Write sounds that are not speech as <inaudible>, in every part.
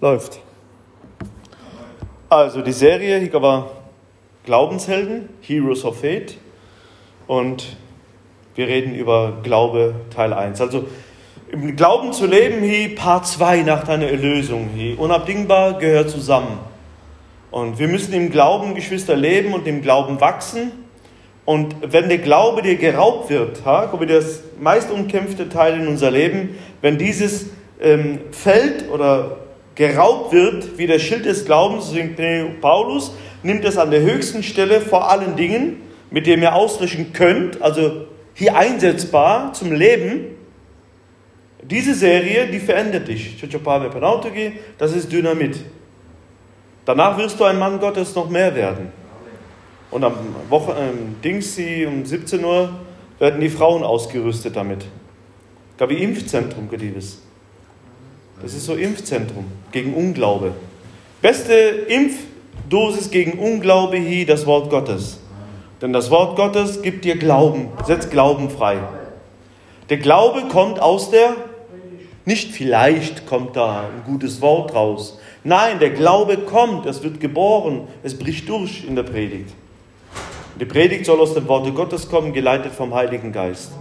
Läuft. Also die Serie, hier war Glaubenshelden, Heroes of Faith. Und wir reden über Glaube Teil 1. Also im Glauben zu leben, hier Part 2 nach deiner Erlösung, hier unabdingbar gehört zusammen. Und wir müssen im Glauben, Geschwister, leben und im Glauben wachsen. Und wenn der Glaube dir geraubt wird, ha, mal, das meist umkämpfte Teil in unser Leben, wenn dieses ähm, fällt oder geraubt wird, wie der Schild des Glaubens, singt Paulus, nimmt es an der höchsten Stelle vor allen Dingen, mit dem ihr ausrichten könnt, also hier einsetzbar zum Leben. Diese Serie, die verändert dich. Das ist Dynamit. Danach wirst du ein Mann Gottes noch mehr werden. Und am Woche, ähm, Dingsi um 17 Uhr werden die Frauen ausgerüstet damit. Gab wie Impfzentrum, geliebes. Das ist so Impfzentrum gegen Unglaube. Beste Impfdosis gegen Unglaube hier das Wort Gottes. Denn das Wort Gottes gibt dir Glauben, setzt Glauben frei. Der Glaube kommt aus der, nicht vielleicht kommt da ein gutes Wort raus. Nein, der Glaube kommt, es wird geboren, es bricht durch in der Predigt. Die Predigt soll aus dem Worte Gottes kommen, geleitet vom Heiligen Geist.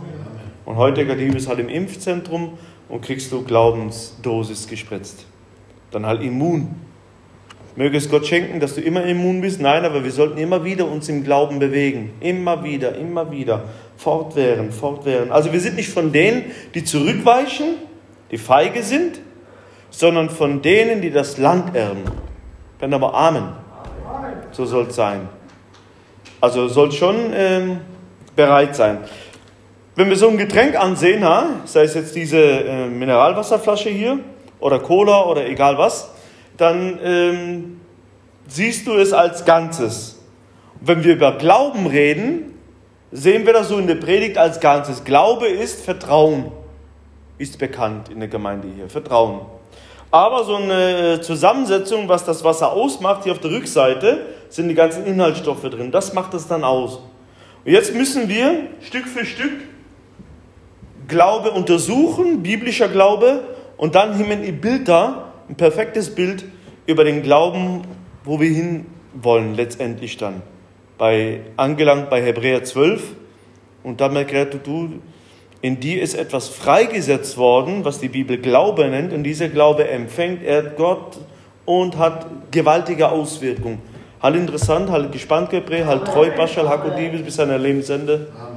Und heute, Liebes, halt im Impfzentrum und kriegst du Glaubensdosis gespritzt. Dann halt immun. Möge es Gott schenken, dass du immer immun bist. Nein, aber wir sollten immer wieder uns im Glauben bewegen. Immer wieder, immer wieder. Fortwährend, fortwährend. Also wir sind nicht von denen, die zurückweichen, die feige sind, sondern von denen, die das Land erben. Wenn aber Amen. So soll es sein. Also soll schon ähm, bereit sein. Wenn wir so ein Getränk ansehen, sei es jetzt diese äh, Mineralwasserflasche hier oder Cola oder egal was, dann ähm, siehst du es als Ganzes. Wenn wir über Glauben reden, sehen wir das so in der Predigt als Ganzes. Glaube ist Vertrauen, ist bekannt in der Gemeinde hier. Vertrauen. Aber so eine Zusammensetzung, was das Wasser ausmacht, hier auf der Rückseite, sind die ganzen Inhaltsstoffe drin. Das macht es dann aus. Und jetzt müssen wir Stück für Stück Glaube untersuchen, biblischer Glaube, und dann wir ein Bild da, ein perfektes Bild über den Glauben, wo wir hin wollen, letztendlich dann. Bei, angelangt bei Hebräer 12, und dann erklärt du, in die ist etwas freigesetzt worden, was die Bibel Glaube nennt, und dieser Glaube empfängt er Gott und hat gewaltige Auswirkungen. Halt interessant, halt gespannt, Hebräer, halt treu, Bashal, Hakodibis bis seiner Lebensende. Amen.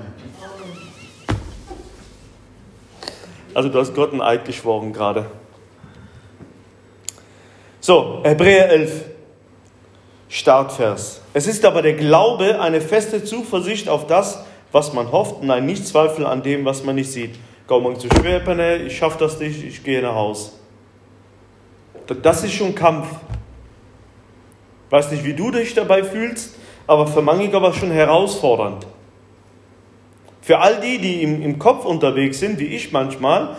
Also du hast Gott ein Eid geschworen gerade. So, Hebräer 11, Startvers. Es ist aber der Glaube eine feste Zuversicht auf das, was man hofft und ein Nichtzweifel an dem, was man nicht sieht. Gott zu schwer, ich schaffe das nicht, ich gehe nach Haus. Das ist schon Kampf. Weiß nicht, wie du dich dabei fühlst, aber für manche war es schon herausfordernd. Für all die, die im, im Kopf unterwegs sind, wie ich manchmal,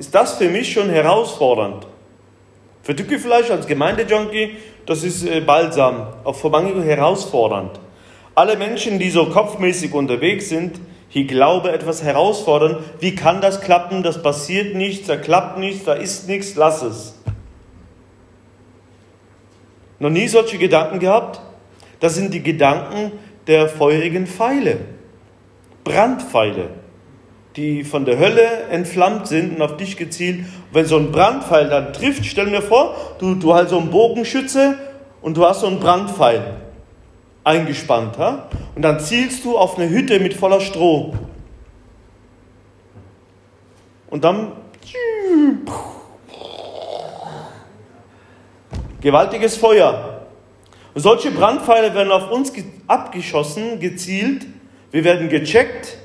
ist das für mich schon herausfordernd. Für Tücke vielleicht als Gemeindejunkie, das ist äh, balsam, auch für herausfordernd. Alle Menschen, die so kopfmäßig unterwegs sind, hier Glaube etwas herausfordern. Wie kann das klappen? Das passiert nichts, da klappt nichts, da ist nichts, lass es. Noch nie solche Gedanken gehabt? Das sind die Gedanken der feurigen Pfeile. Brandpfeile, die von der Hölle entflammt sind und auf dich gezielt. Und wenn so ein Brandpfeil dann trifft, stell mir vor, du, du hast so einen Bogenschütze und du hast so einen Brandpfeil eingespannt. Ha? Und dann zielst du auf eine Hütte mit voller Stroh. Und dann gewaltiges Feuer. Und solche Brandpfeile werden auf uns abgeschossen, gezielt wir werden gecheckt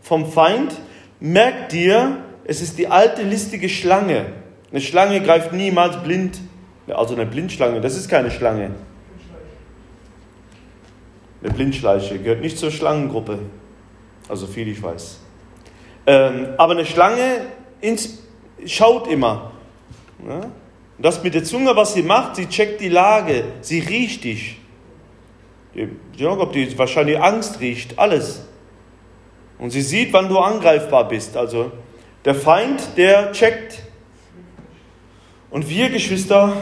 vom Feind. Merk dir, es ist die alte listige Schlange. Eine Schlange greift niemals blind. Also eine Blindschlange, das ist keine Schlange. Eine Blindschleiche gehört nicht zur Schlangengruppe. Also viel ich weiß. Ähm, aber eine Schlange ins, schaut immer. Ja? das mit der Zunge, was sie macht, sie checkt die Lage, sie riecht dich. Ja, ob die wahrscheinlich Angst riecht, alles. Und sie sieht, wann du angreifbar bist. Also der Feind, der checkt. Und wir Geschwister,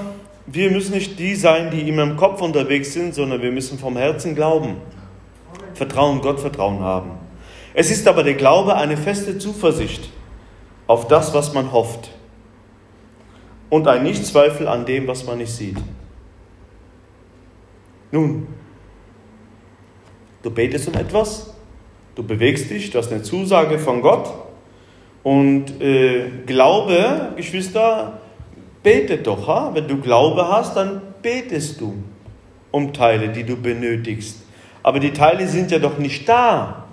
wir müssen nicht die sein, die immer im Kopf unterwegs sind, sondern wir müssen vom Herzen glauben. Vertrauen, Gott Vertrauen haben. Es ist aber der Glaube eine feste Zuversicht auf das, was man hofft und ein Nichtzweifel an dem, was man nicht sieht. Nun, du betest um etwas, du bewegst dich, du hast eine Zusage von Gott und äh, Glaube, Geschwister, betet doch. Ha? Wenn du Glaube hast, dann betest du um Teile, die du benötigst. Aber die Teile sind ja doch nicht da.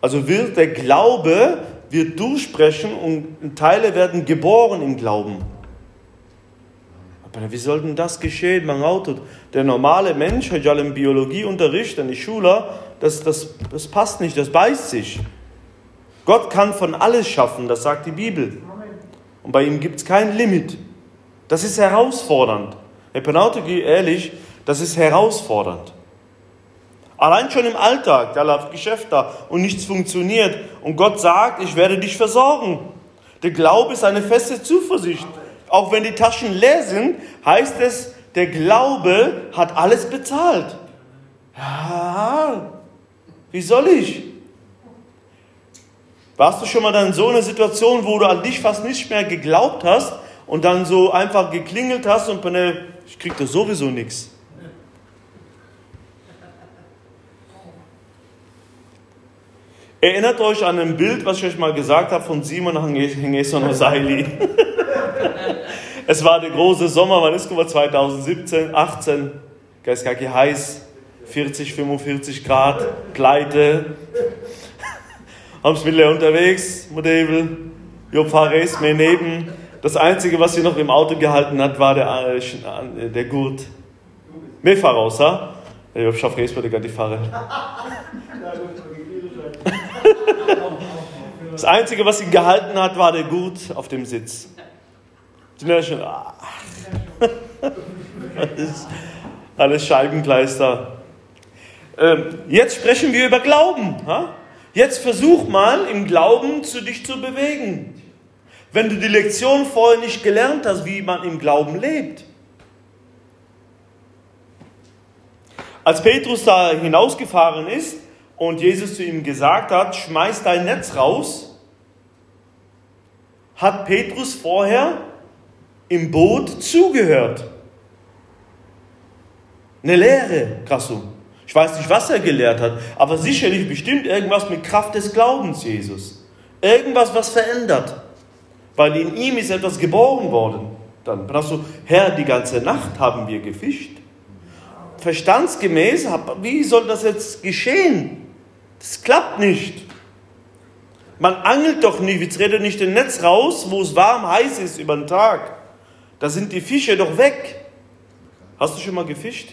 Also wird der Glaube wird durchbrechen und Teile werden geboren im Glauben. Aber wie soll denn das geschehen? Man Auto, der normale Mensch hat ja im Biologieunterricht, eine Schule, das, das, das passt nicht, das beißt sich. Gott kann von alles schaffen, das sagt die Bibel. Und bei ihm gibt es kein Limit. Das ist herausfordernd. Herr Penautogi, ehrlich, das ist herausfordernd. Allein schon im Alltag, da läuft Geschäft da und nichts funktioniert. Und Gott sagt, ich werde dich versorgen. Der Glaube ist eine feste Zuversicht. Auch wenn die Taschen leer sind, heißt es, der Glaube hat alles bezahlt. Ja, wie soll ich? Warst du schon mal in so einer Situation, wo du an dich fast nicht mehr geglaubt hast und dann so einfach geklingelt hast und ich krieg da sowieso nichts? Erinnert euch an ein Bild, was ich euch mal gesagt habe von Simon Hengeson Osaili. <laughs> es war der große Sommer, wann ist es 2017, 18, Geistkaki heiß, 40, 45 Grad, Pleite. Mit unterwegs, Modell, Jo Fares mir neben. Das Einzige, was sie noch im Auto gehalten hat, war der, äh, der Gurt. Mehr voraus, ha? Ich schaffe jetzt mal die Fahre. Das Einzige, was ihn gehalten hat, war der Gurt auf dem Sitz. Schon, ach, alles, alles Scheibenkleister. Ähm, jetzt sprechen wir über Glauben. Jetzt versuch mal im Glauben zu dich zu bewegen. Wenn du die Lektion vorher nicht gelernt hast, wie man im Glauben lebt. Als Petrus da hinausgefahren ist und Jesus zu ihm gesagt hat, schmeiß dein Netz raus, hat Petrus vorher im Boot zugehört. Eine Lehre, Krasso. Ich weiß nicht, was er gelehrt hat, aber sicherlich bestimmt irgendwas mit Kraft des Glaubens, Jesus. Irgendwas, was verändert. Weil in ihm ist etwas geboren worden. Dann Krasso, Herr, die ganze Nacht haben wir gefischt. Verstandsgemäß, wie soll das jetzt geschehen? Das klappt nicht. Man angelt doch nicht, jetzt redet nicht den Netz raus, wo es warm, heiß ist über den Tag. Da sind die Fische doch weg. Hast du schon mal gefischt?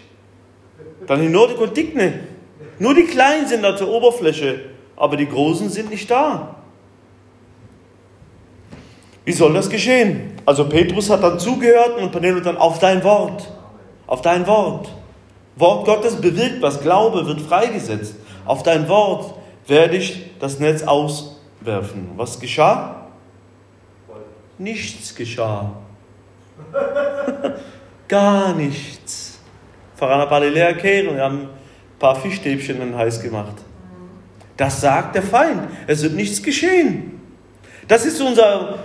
Dann in Nordic und Dickne. Nur die Kleinen sind da zur Oberfläche, aber die Großen sind nicht da. Wie soll das geschehen? Also Petrus hat dann zugehört und Penelope dann auf dein Wort. Auf dein Wort. Wort Gottes bewirkt was. Glaube wird freigesetzt. Auf dein Wort werde ich das Netz aus werfen. Was geschah? Nichts geschah. <laughs> Gar nichts. Paar leer kehren, wir haben ein paar Fischstäbchen in heiß gemacht. Das sagt der Feind. Es wird nichts geschehen. Das ist unser,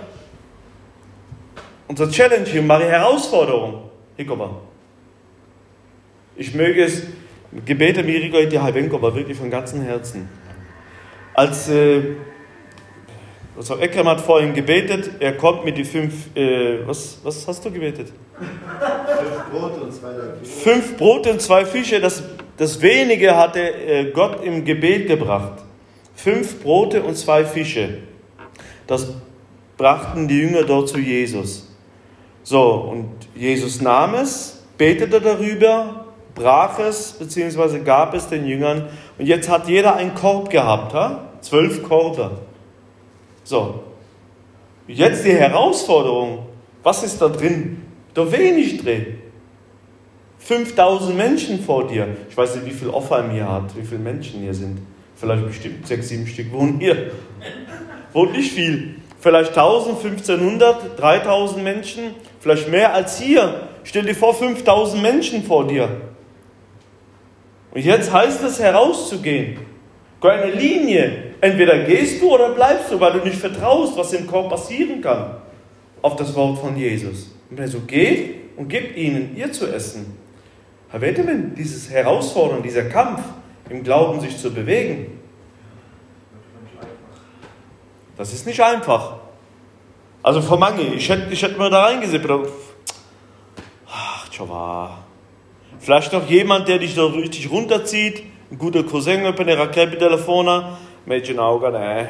unser Challenge hier, meine Herausforderung. Hikoba. Ich möge es, Gebete mir die Halbenkova wirklich von ganzem Herzen. Als äh, also Ekrem hat vorhin gebetet, er kommt mit die fünf, äh, was, was hast du gebetet? Fünf Brote und zwei Fische. Fünf Brote und zwei Fische, das, das wenige hatte äh, Gott im Gebet gebracht. Fünf Brote und zwei Fische. Das brachten die Jünger dort zu Jesus. So, und Jesus nahm es, betete darüber, brach es, beziehungsweise gab es den Jüngern. Und jetzt hat jeder einen Korb gehabt, ha? zwölf Korbe. So, jetzt die Herausforderung. Was ist da drin? Da wenig drin. 5000 Menschen vor dir. Ich weiß nicht, wie viel Offheim hier hat, wie viele Menschen hier sind. Vielleicht bestimmt sechs, sieben Stück wohnen hier. Wohnt nicht viel. vielleicht 1000, 1500, 3000 Menschen, vielleicht mehr als hier. Stell dir vor, 5000 Menschen vor dir. Und jetzt heißt es herauszugehen. Eine Linie. Entweder gehst du oder bleibst du, weil du nicht vertraust, was im Korb passieren kann. Auf das Wort von Jesus. Und er so geht und gibt ihnen ihr zu essen. Herr Wettermann, dieses Herausfordern, dieser Kampf im Glauben sich zu bewegen, das ist nicht einfach. Also von Mangel, ich hätte, ich hätte mir da reingesippt. Ach, tschau, Vielleicht noch jemand, der dich so richtig runterzieht. Ein guter Cousin mit einer Rakete-Telefon. Mädchen Augen, ne.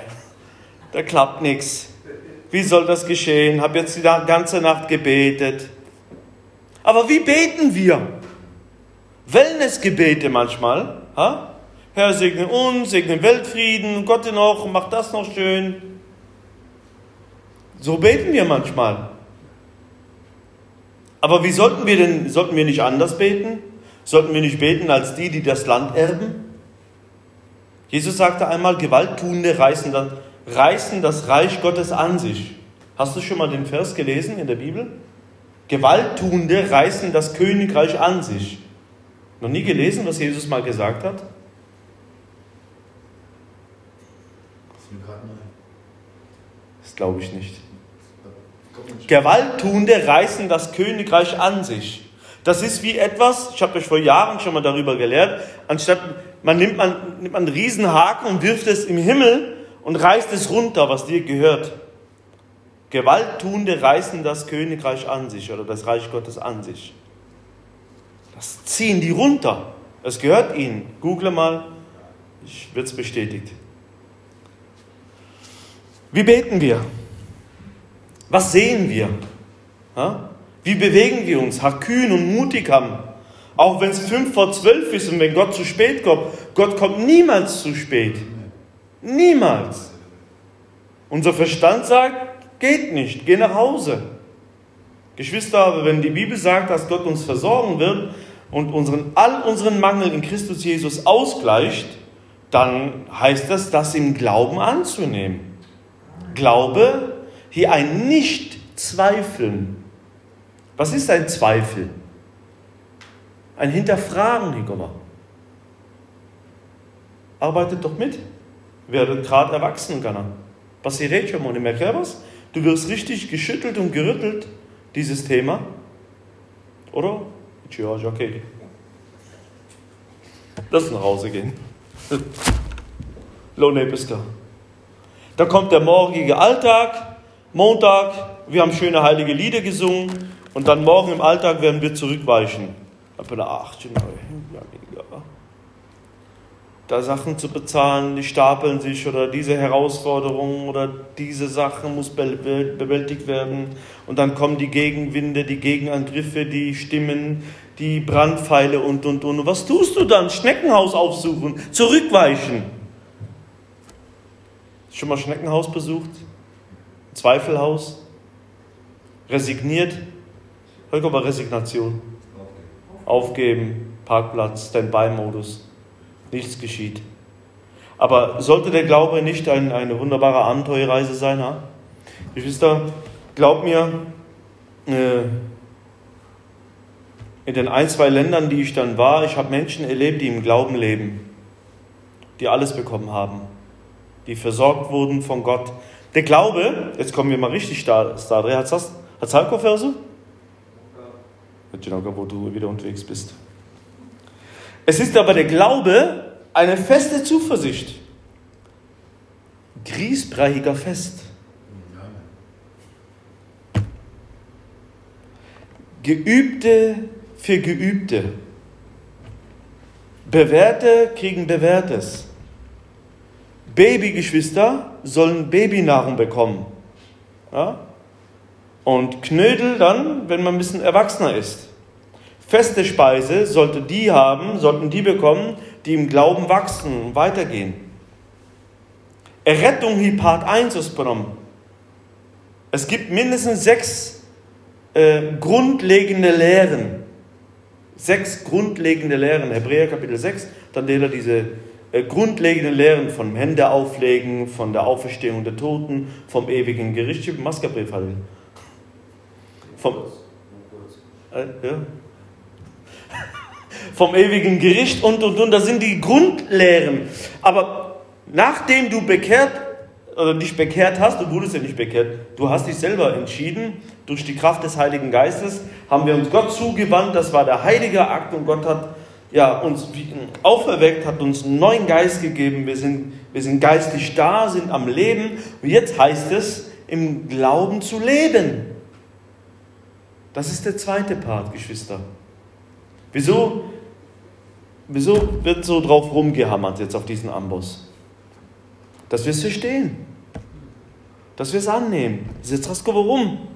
Da klappt nichts. Wie soll das geschehen? Hab jetzt die ganze Nacht gebetet. Aber wie beten wir? Wellnessgebete manchmal. Ha? Herr, segne uns, segne Weltfrieden, Gott noch, mach das noch schön. So beten wir manchmal. Aber wie sollten wir denn, sollten wir nicht anders beten? Sollten wir nicht beten als die, die das Land erben? Jesus sagte einmal, Gewalttuende reißen das, reißen das Reich Gottes an sich. Hast du schon mal den Vers gelesen in der Bibel? Gewalttuende reißen das Königreich an sich. Noch nie gelesen, was Jesus mal gesagt hat? Das glaube ich nicht. Gewalttuende reißen das Königreich an sich. Das ist wie etwas, ich habe euch vor Jahren schon mal darüber gelehrt, anstatt man nimmt, man nimmt einen Riesenhaken und wirft es im Himmel und reißt es runter, was dir gehört. Gewalttuende reißen das Königreich an sich oder das Reich Gottes an sich. Das ziehen die runter. Es gehört ihnen. Google mal, ich wird es bestätigt. Wie beten wir? Was sehen wir? Wie bewegen wir uns? Kühn und mutig haben. Auch wenn es fünf vor zwölf ist und wenn Gott zu spät kommt. Gott kommt niemals zu spät. Niemals. Unser Verstand sagt, geht nicht, geh nach Hause. Geschwister, wenn die Bibel sagt, dass Gott uns versorgen wird und unseren, all unseren Mangel in Christus Jesus ausgleicht, dann heißt das, das im Glauben anzunehmen. Glaube hier ein Nicht-Zweifeln. Was ist ein Zweifel? Ein Hinterfragen, Nicola. Arbeitet doch mit. Werdet gerade erwachsen, Ghana. Passiert schon mal, merkt was? Du wirst richtig geschüttelt und gerüttelt, dieses Thema. Oder? Ja, okay. Lass nach Hause gehen. <laughs> Lone Piska. Da kommt der morgige Alltag, Montag, wir haben schöne heilige Lieder gesungen und dann morgen im Alltag werden wir zurückweichen. Da Sachen zu bezahlen, die stapeln sich oder diese Herausforderungen oder diese Sachen muss bewältigt werden. Und dann kommen die Gegenwinde, die Gegenangriffe, die Stimmen, die Brandpfeile und und und. Was tust du dann? Schneckenhaus aufsuchen, zurückweichen. Schon mal Schneckenhaus besucht? Zweifelhaus? Resigniert? Kommt mal Resignation. Aufgeben, Parkplatz, Standby-Modus. Nichts geschieht. Aber sollte der Glaube nicht ein, eine wunderbare Abenteuerreise sein? Ha? Geschwister, glaub mir, äh, in den ein, zwei Ländern, die ich dann war, ich habe Menschen erlebt, die im Glauben leben, die alles bekommen haben die versorgt wurden von Gott. Der Glaube, jetzt kommen wir mal richtig da, Stadre, hat das? Halko-Verse? Genau, wo du wieder unterwegs bist. Es ist aber der Glaube eine feste Zuversicht. Griesbreiiger Fest. Geübte für Geübte. Bewährte kriegen Bewährtes. Babygeschwister sollen Babynahrung bekommen. Ja? Und Knödel dann, wenn man ein bisschen erwachsener ist. Feste Speise sollte die haben, sollten die bekommen, die im Glauben wachsen und weitergehen. Errettung hier Part 1 ist genommen. Es gibt mindestens sechs äh, grundlegende Lehren. Sechs grundlegende Lehren. Hebräer Kapitel 6, dann lehrt er diese äh, grundlegenden Lehren von Hände auflegen, von der Auferstehung der Toten, vom ewigen Gericht. Maskabrief hatte vom, äh, ja. vom ewigen Gericht und und und. Das sind die Grundlehren. Aber nachdem du bekehrt oder dich bekehrt hast, du wurdest ja nicht bekehrt, du hast dich selber entschieden, durch die Kraft des Heiligen Geistes haben wir uns Gott zugewandt, das war der heilige Akt und Gott hat ja, uns auferweckt, hat uns einen neuen Geist gegeben, wir sind, wir sind geistlich da, sind am Leben und jetzt heißt es, im Glauben zu leben. Das ist der zweite Part, Geschwister. Wieso, wieso wird so drauf rumgehammert jetzt auf diesen Amboss? Dass wir es verstehen. Dass wir es annehmen. Jetzt Rasko, warum?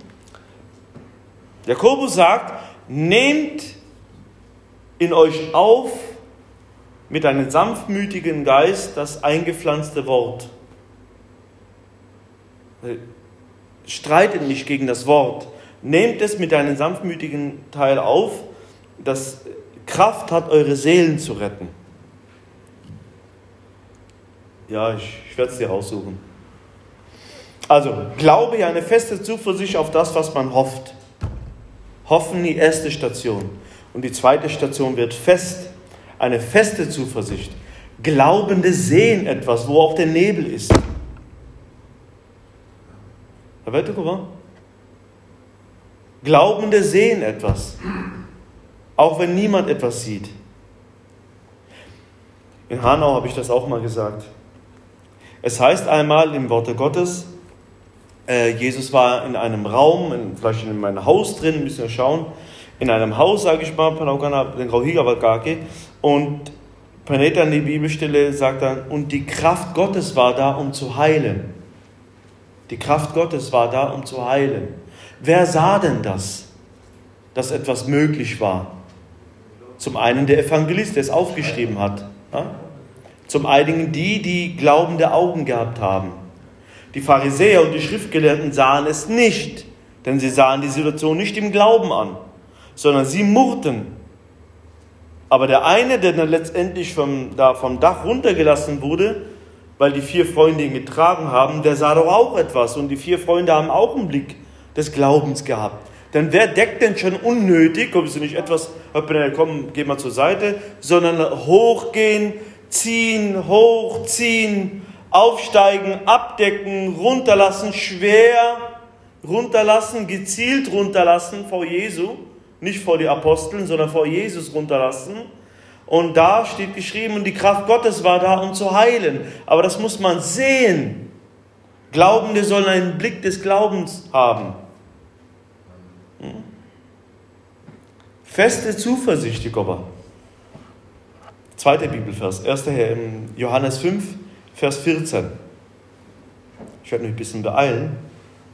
Jakobus sagt, nehmt in euch auf mit einem sanftmütigen Geist das eingepflanzte Wort. Streitet nicht gegen das Wort. Nehmt es mit einem sanftmütigen Teil auf, das Kraft hat, eure Seelen zu retten. Ja, ich, ich werde es dir raussuchen. Also, Glaube ja eine feste Zuversicht auf das, was man hofft. Hoffen die erste Station. Und die zweite Station wird fest, eine feste Zuversicht. Glaubende sehen etwas, wo auch der Nebel ist. Herr Wettekower? Glaubende sehen etwas, auch wenn niemand etwas sieht. In Hanau habe ich das auch mal gesagt. Es heißt einmal im Worte Gottes, äh, Jesus war in einem Raum, in, vielleicht in meinem Haus drin, müssen wir schauen, in einem Haus, sage ich mal, und Paneta in die Bibelstelle sagt dann, und die Kraft Gottes war da, um zu heilen. Die Kraft Gottes war da, um zu heilen. Wer sah denn das, dass etwas möglich war? Zum einen der Evangelist, der es aufgeschrieben hat. Zum einen die, die glaubende Augen gehabt haben. Die Pharisäer und die Schriftgelehrten sahen es nicht, denn sie sahen die Situation nicht im Glauben an, sondern sie murrten. Aber der eine, der dann letztendlich vom, da vom Dach runtergelassen wurde, weil die vier Freunde ihn getragen haben, der sah doch auch etwas und die vier Freunde haben auch einen Blick des Glaubens gehabt. Denn wer deckt denn schon unnötig, komm, ist nicht etwas, komm, geh mal zur Seite, sondern hochgehen, ziehen, hochziehen, aufsteigen, abdecken, runterlassen, schwer runterlassen, gezielt runterlassen vor Jesu, nicht vor die Aposteln, sondern vor Jesus runterlassen. Und da steht geschrieben, und die Kraft Gottes war da, um zu heilen. Aber das muss man sehen. Glaubende sollen einen Blick des Glaubens haben. Feste Zuversicht, Jakoba. Zweiter Bibelvers, 1. Johannes 5, Vers 14. Ich werde mich ein bisschen beeilen,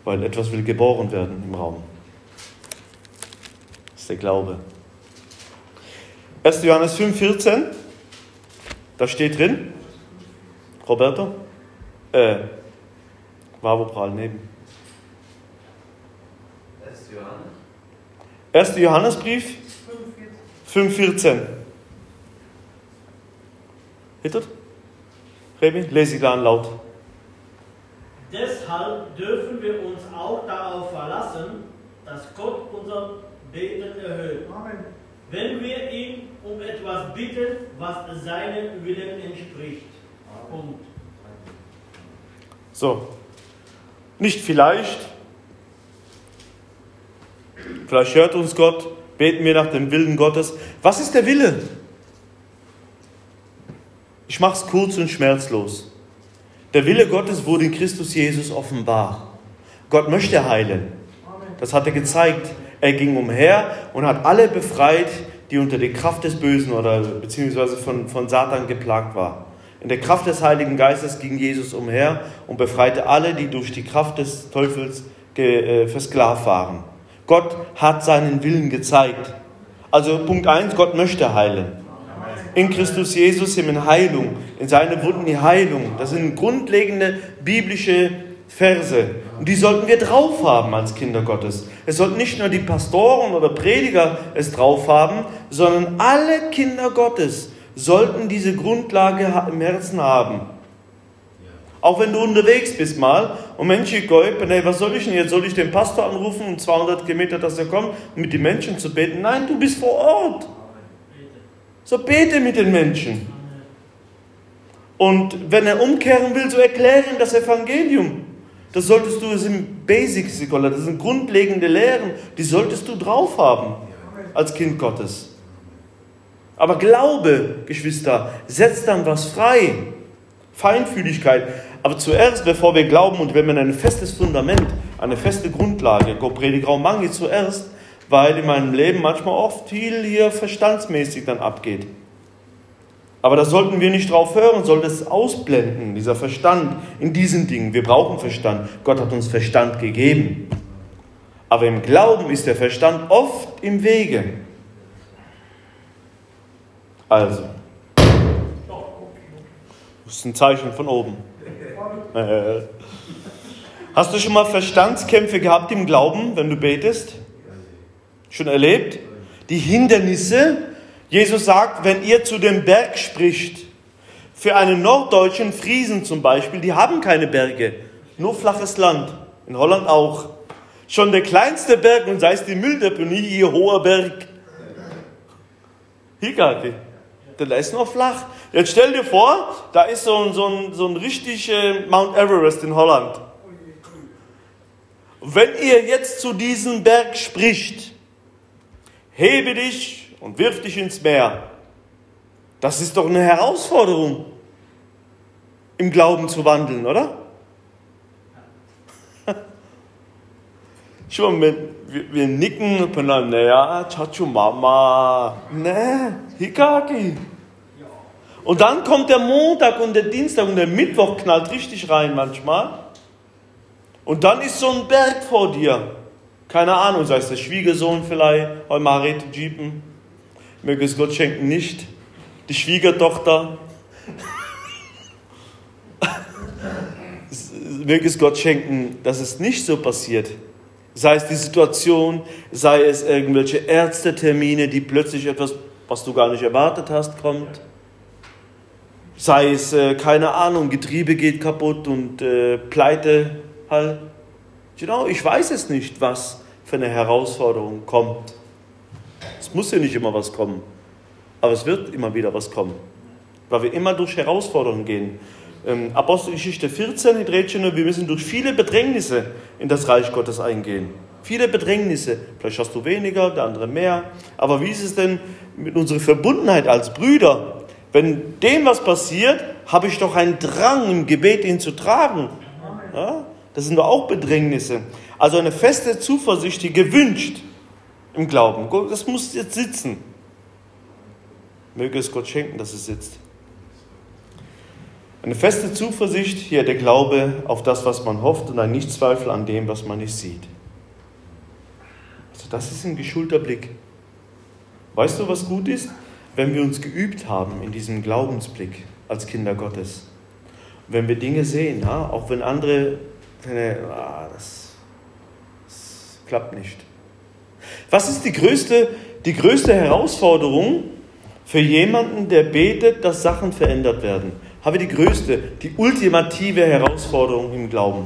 weil etwas will geboren werden im Raum. Das ist der Glaube. 1. Johannes 5, 14. Da steht drin, Roberto, äh, Wavopral neben. 1. Johannesbrief 5,14. Hittet? Remi, lese ich da an laut. Deshalb dürfen wir uns auch darauf verlassen, dass Gott unser Beten erhöht. Amen. Wenn wir ihn um etwas bitten, was seinem Willen entspricht. Punkt. So. Nicht vielleicht, Vielleicht hört uns Gott, beten wir nach dem Willen Gottes. Was ist der Wille? Ich mache es kurz und schmerzlos. Der Wille Gottes wurde in Christus Jesus offenbar. Gott möchte heilen. Das hat er gezeigt. Er ging umher und hat alle befreit, die unter der Kraft des Bösen oder beziehungsweise von, von Satan geplagt waren. In der Kraft des Heiligen Geistes ging Jesus umher und befreite alle, die durch die Kraft des Teufels äh, versklavt waren. Gott hat seinen Willen gezeigt. Also Punkt 1, Gott möchte heilen. In Christus Jesus in Heilung, in seine Wunden die Heilung. Das sind grundlegende biblische Verse. Und die sollten wir drauf haben als Kinder Gottes. Es sollten nicht nur die Pastoren oder Prediger es drauf haben, sondern alle Kinder Gottes sollten diese Grundlage im Herzen haben. Auch wenn du unterwegs bist mal und Menschen hey, was soll ich denn jetzt? Soll ich den Pastor anrufen um 200 Kilometer, dass er kommt, um mit den Menschen zu beten? Nein, du bist vor Ort. So bete mit den Menschen. Und wenn er umkehren will, so erkläre ihm das Evangelium. Das solltest du, das sind Basics, das sind grundlegende Lehren, die solltest du drauf haben als Kind Gottes. Aber Glaube, Geschwister, setzt dann was frei. Feinfühligkeit. Aber zuerst, bevor wir glauben und wenn man ein festes Fundament, eine feste Grundlage, Gott predigt Raum Mangi zuerst, weil in meinem Leben manchmal oft viel hier verstandsmäßig dann abgeht. Aber da sollten wir nicht drauf hören, sollten es ausblenden, dieser Verstand in diesen Dingen. Wir brauchen Verstand. Gott hat uns Verstand gegeben. Aber im Glauben ist der Verstand oft im Wege. Also, das ist ein Zeichen von oben. <laughs> Hast du schon mal Verstandskämpfe gehabt im Glauben, wenn du betest? Schon erlebt? Die Hindernisse, Jesus sagt, wenn ihr zu dem Berg spricht, für einen norddeutschen Friesen zum Beispiel, die haben keine Berge, nur flaches Land. In Holland auch. Schon der kleinste Berg, und sei es die Mülldeponie, hier hoher Berg. Hier nicht. Der ist noch flach. Jetzt stell dir vor, da ist so ein, so ein, so ein richtig äh, Mount Everest in Holland. Wenn ihr jetzt zu diesem Berg spricht, hebe dich und wirf dich ins Meer. Das ist doch eine Herausforderung, im Glauben zu wandeln, oder? Schon, wir, wir nicken und dann, naja, Chachu Mama, ne, Hikaki. Und dann kommt der Montag und der Dienstag und der Mittwoch knallt richtig rein manchmal. Und dann ist so ein Berg vor dir. Keine Ahnung, sei es der Schwiegersohn vielleicht, Heumarete Jeepen möge es Gott schenken nicht, die Schwiegertochter, <laughs> möge es Gott schenken, dass es nicht so passiert. Sei es die Situation, sei es irgendwelche Ärztetermine, die plötzlich etwas, was du gar nicht erwartet hast, kommt. Sei es, äh, keine Ahnung, Getriebe geht kaputt und äh, Pleite halt. Genau, ich weiß es nicht, was für eine Herausforderung kommt. Es muss ja nicht immer was kommen, aber es wird immer wieder was kommen, weil wir immer durch Herausforderungen gehen. Ähm, Apostelgeschichte 14, Hydrätchen, wir müssen durch viele Bedrängnisse in das Reich Gottes eingehen. Viele Bedrängnisse. Vielleicht hast du weniger, der andere mehr. Aber wie ist es denn mit unserer Verbundenheit als Brüder? Wenn dem was passiert, habe ich doch einen Drang im Gebet, ihn zu tragen. Ja? Das sind doch auch Bedrängnisse. Also eine feste Zuversicht, die gewünscht im Glauben. Das muss jetzt sitzen. Möge es Gott schenken, dass es sitzt. Eine feste Zuversicht, hier der Glaube auf das, was man hofft und ein Nichtzweifel an dem, was man nicht sieht. Also das ist ein geschulter Blick. Weißt du, was gut ist? Wenn wir uns geübt haben in diesem Glaubensblick als Kinder Gottes. Wenn wir Dinge sehen, ja, auch wenn andere, ah, das, das klappt nicht. Was ist die größte, die größte Herausforderung für jemanden, der betet, dass Sachen verändert werden? Habe die größte, die ultimative Herausforderung im Glauben.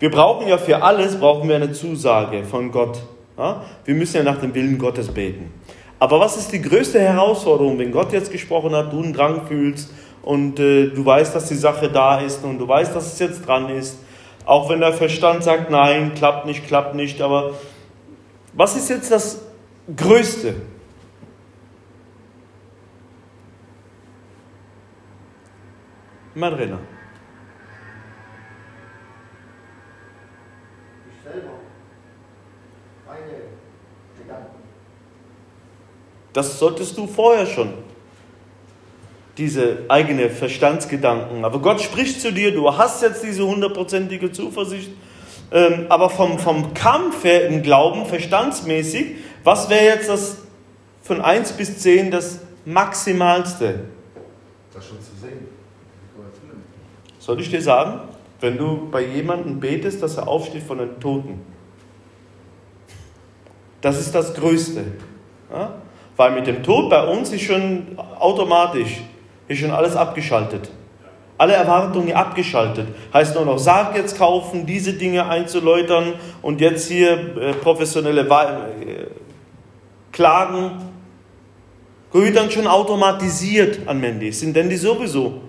Wir brauchen ja für alles brauchen wir eine Zusage von Gott. Ja? Wir müssen ja nach dem Willen Gottes beten. Aber was ist die größte Herausforderung, wenn Gott jetzt gesprochen hat, du einen Drang fühlst und äh, du weißt, dass die Sache da ist und du weißt, dass es jetzt dran ist, auch wenn der Verstand sagt, nein, klappt nicht, klappt nicht, aber was ist jetzt das Größte? Madrena. Ich selber. Meine Gedanken. Das solltest du vorher schon. Diese eigene Verstandsgedanken. Aber Gott spricht zu dir, du hast jetzt diese hundertprozentige Zuversicht ähm, aber vom, vom Kampf her im Glauben, verstandsmäßig, was wäre jetzt das von 1 bis 10 das Maximalste? Das schon zu sehen. Soll ich dir sagen, wenn du bei jemandem betest, dass er aufsteht von den Toten? Das ist das Größte. Ja? Weil mit dem Tod bei uns ist schon automatisch, ist schon alles abgeschaltet. Alle Erwartungen abgeschaltet. Heißt nur noch Sarg jetzt kaufen, diese Dinge einzuläutern und jetzt hier äh, professionelle äh, Klagen. Gehört dann schon automatisiert an Mandy. Sind denn die sowieso?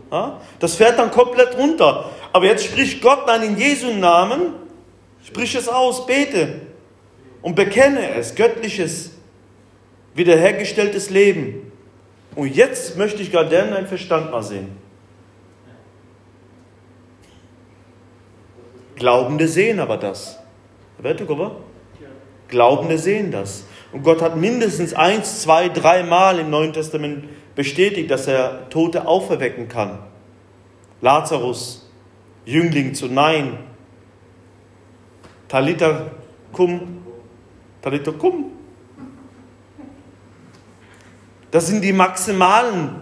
Das fährt dann komplett runter. Aber jetzt spricht Gott dann in Jesu Namen, sprich es aus, bete und bekenne es, göttliches, wiederhergestelltes Leben. Und jetzt möchte ich gerade deinen Verstand mal sehen. Glaubende sehen aber das. Glaubende sehen das. Und Gott hat mindestens eins, zwei, drei Mal im Neuen Testament bestätigt, dass er Tote auferwecken kann. Lazarus, Jüngling zu Nein, Talita cum, Talita cum. Das sind die maximalen,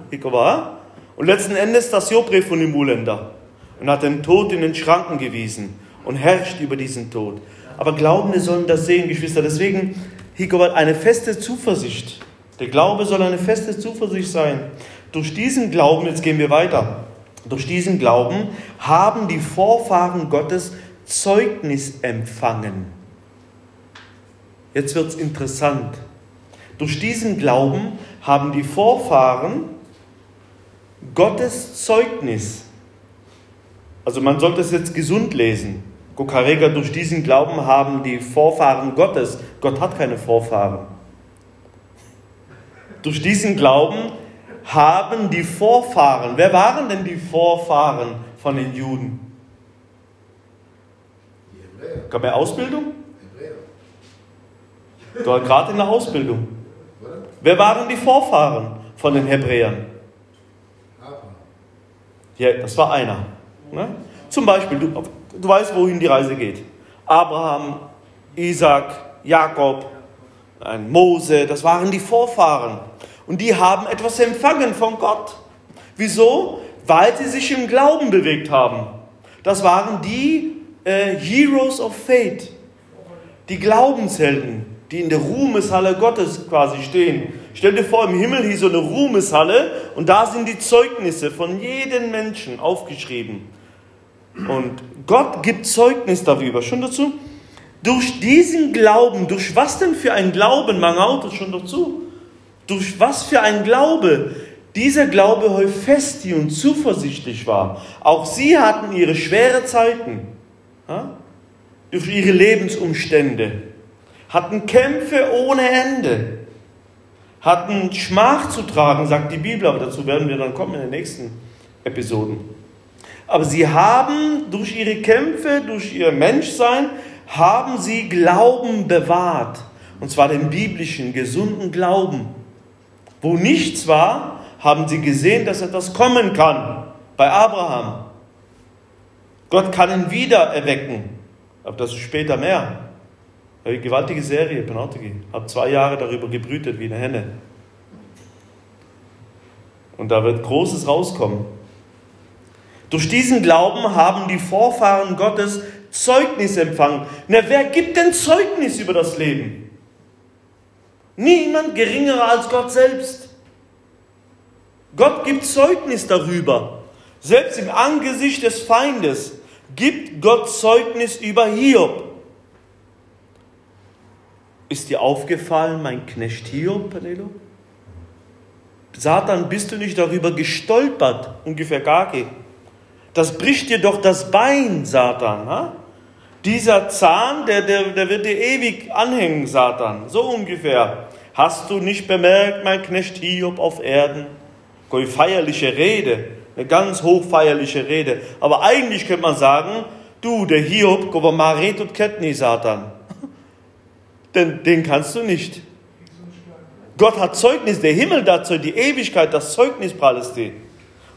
Und letzten Endes das Jobre von dem Mulender und hat den Tod in den Schranken gewiesen und herrscht über diesen Tod. Aber Glaubende sollen das sehen, Geschwister. Deswegen, hier eine feste Zuversicht. Der Glaube soll eine feste Zuversicht sein. Durch diesen Glauben, jetzt gehen wir weiter, durch diesen Glauben haben die Vorfahren Gottes Zeugnis empfangen. Jetzt wird es interessant. Durch diesen Glauben haben die Vorfahren Gottes Zeugnis. Also man sollte es jetzt gesund lesen. Gokarega, durch diesen Glauben haben die Vorfahren Gottes, Gott hat keine Vorfahren. Durch diesen Glauben haben die Vorfahren, wer waren denn die Vorfahren von den Juden? Die Hebräer. Gab er Ausbildung? Hebräer. Du warst gerade in der Ausbildung. Wer waren die Vorfahren von den Hebräern? Ja, das war einer. Ne? Zum Beispiel, du, du weißt, wohin die Reise geht. Abraham, Isaac, Jakob, ein Mose, das waren die Vorfahren. Und die haben etwas empfangen von Gott. Wieso? Weil sie sich im Glauben bewegt haben. Das waren die äh, Heroes of Faith, die Glaubenshelden, die in der Ruhmeshalle Gottes quasi stehen. Stell dir vor, im Himmel hier so eine Ruhmeshalle und da sind die Zeugnisse von jedem Menschen aufgeschrieben. Und Gott gibt Zeugnis darüber. Schon dazu? Durch diesen Glauben, durch was denn für ein Glauben, man haut schon dazu, durch was für ein Glaube dieser Glaube heu fest und zuversichtlich war. Auch sie hatten ihre schwere Zeiten, ja? durch ihre Lebensumstände, hatten Kämpfe ohne Ende, hatten Schmach zu tragen, sagt die Bibel, aber dazu werden wir dann kommen in den nächsten Episoden. Aber sie haben durch ihre Kämpfe, durch ihr Menschsein, haben sie Glauben bewahrt. Und zwar den biblischen, gesunden Glauben. Wo nichts war, haben sie gesehen, dass etwas kommen kann. Bei Abraham. Gott kann ihn wieder erwecken. Aber das später mehr. Eine gewaltige Serie, Penalty. Habe zwei Jahre darüber gebrütet wie eine Henne. Und da wird Großes rauskommen. Durch diesen Glauben haben die Vorfahren Gottes Zeugnis empfangen. Na, wer gibt denn Zeugnis über das Leben? Niemand geringerer als Gott selbst. Gott gibt Zeugnis darüber. Selbst im Angesicht des Feindes gibt Gott Zeugnis über Hiob. Ist dir aufgefallen, mein Knecht Hiob, Penelo? Satan, bist du nicht darüber gestolpert? Ungefähr nicht. Das bricht dir doch das Bein, Satan. Ha? Dieser Zahn, der, der, der wird dir ewig anhängen, Satan. So ungefähr. Hast du nicht bemerkt, mein Knecht Hiob auf Erden? Eine feierliche Rede, eine ganz hochfeierliche Rede. Aber eigentlich könnte man sagen, du, der Hiob, Maret und Ketni, Satan. Denn den kannst du nicht. Gott hat Zeugnis, der Himmel dazu, die Ewigkeit, das Zeugnis pralleste.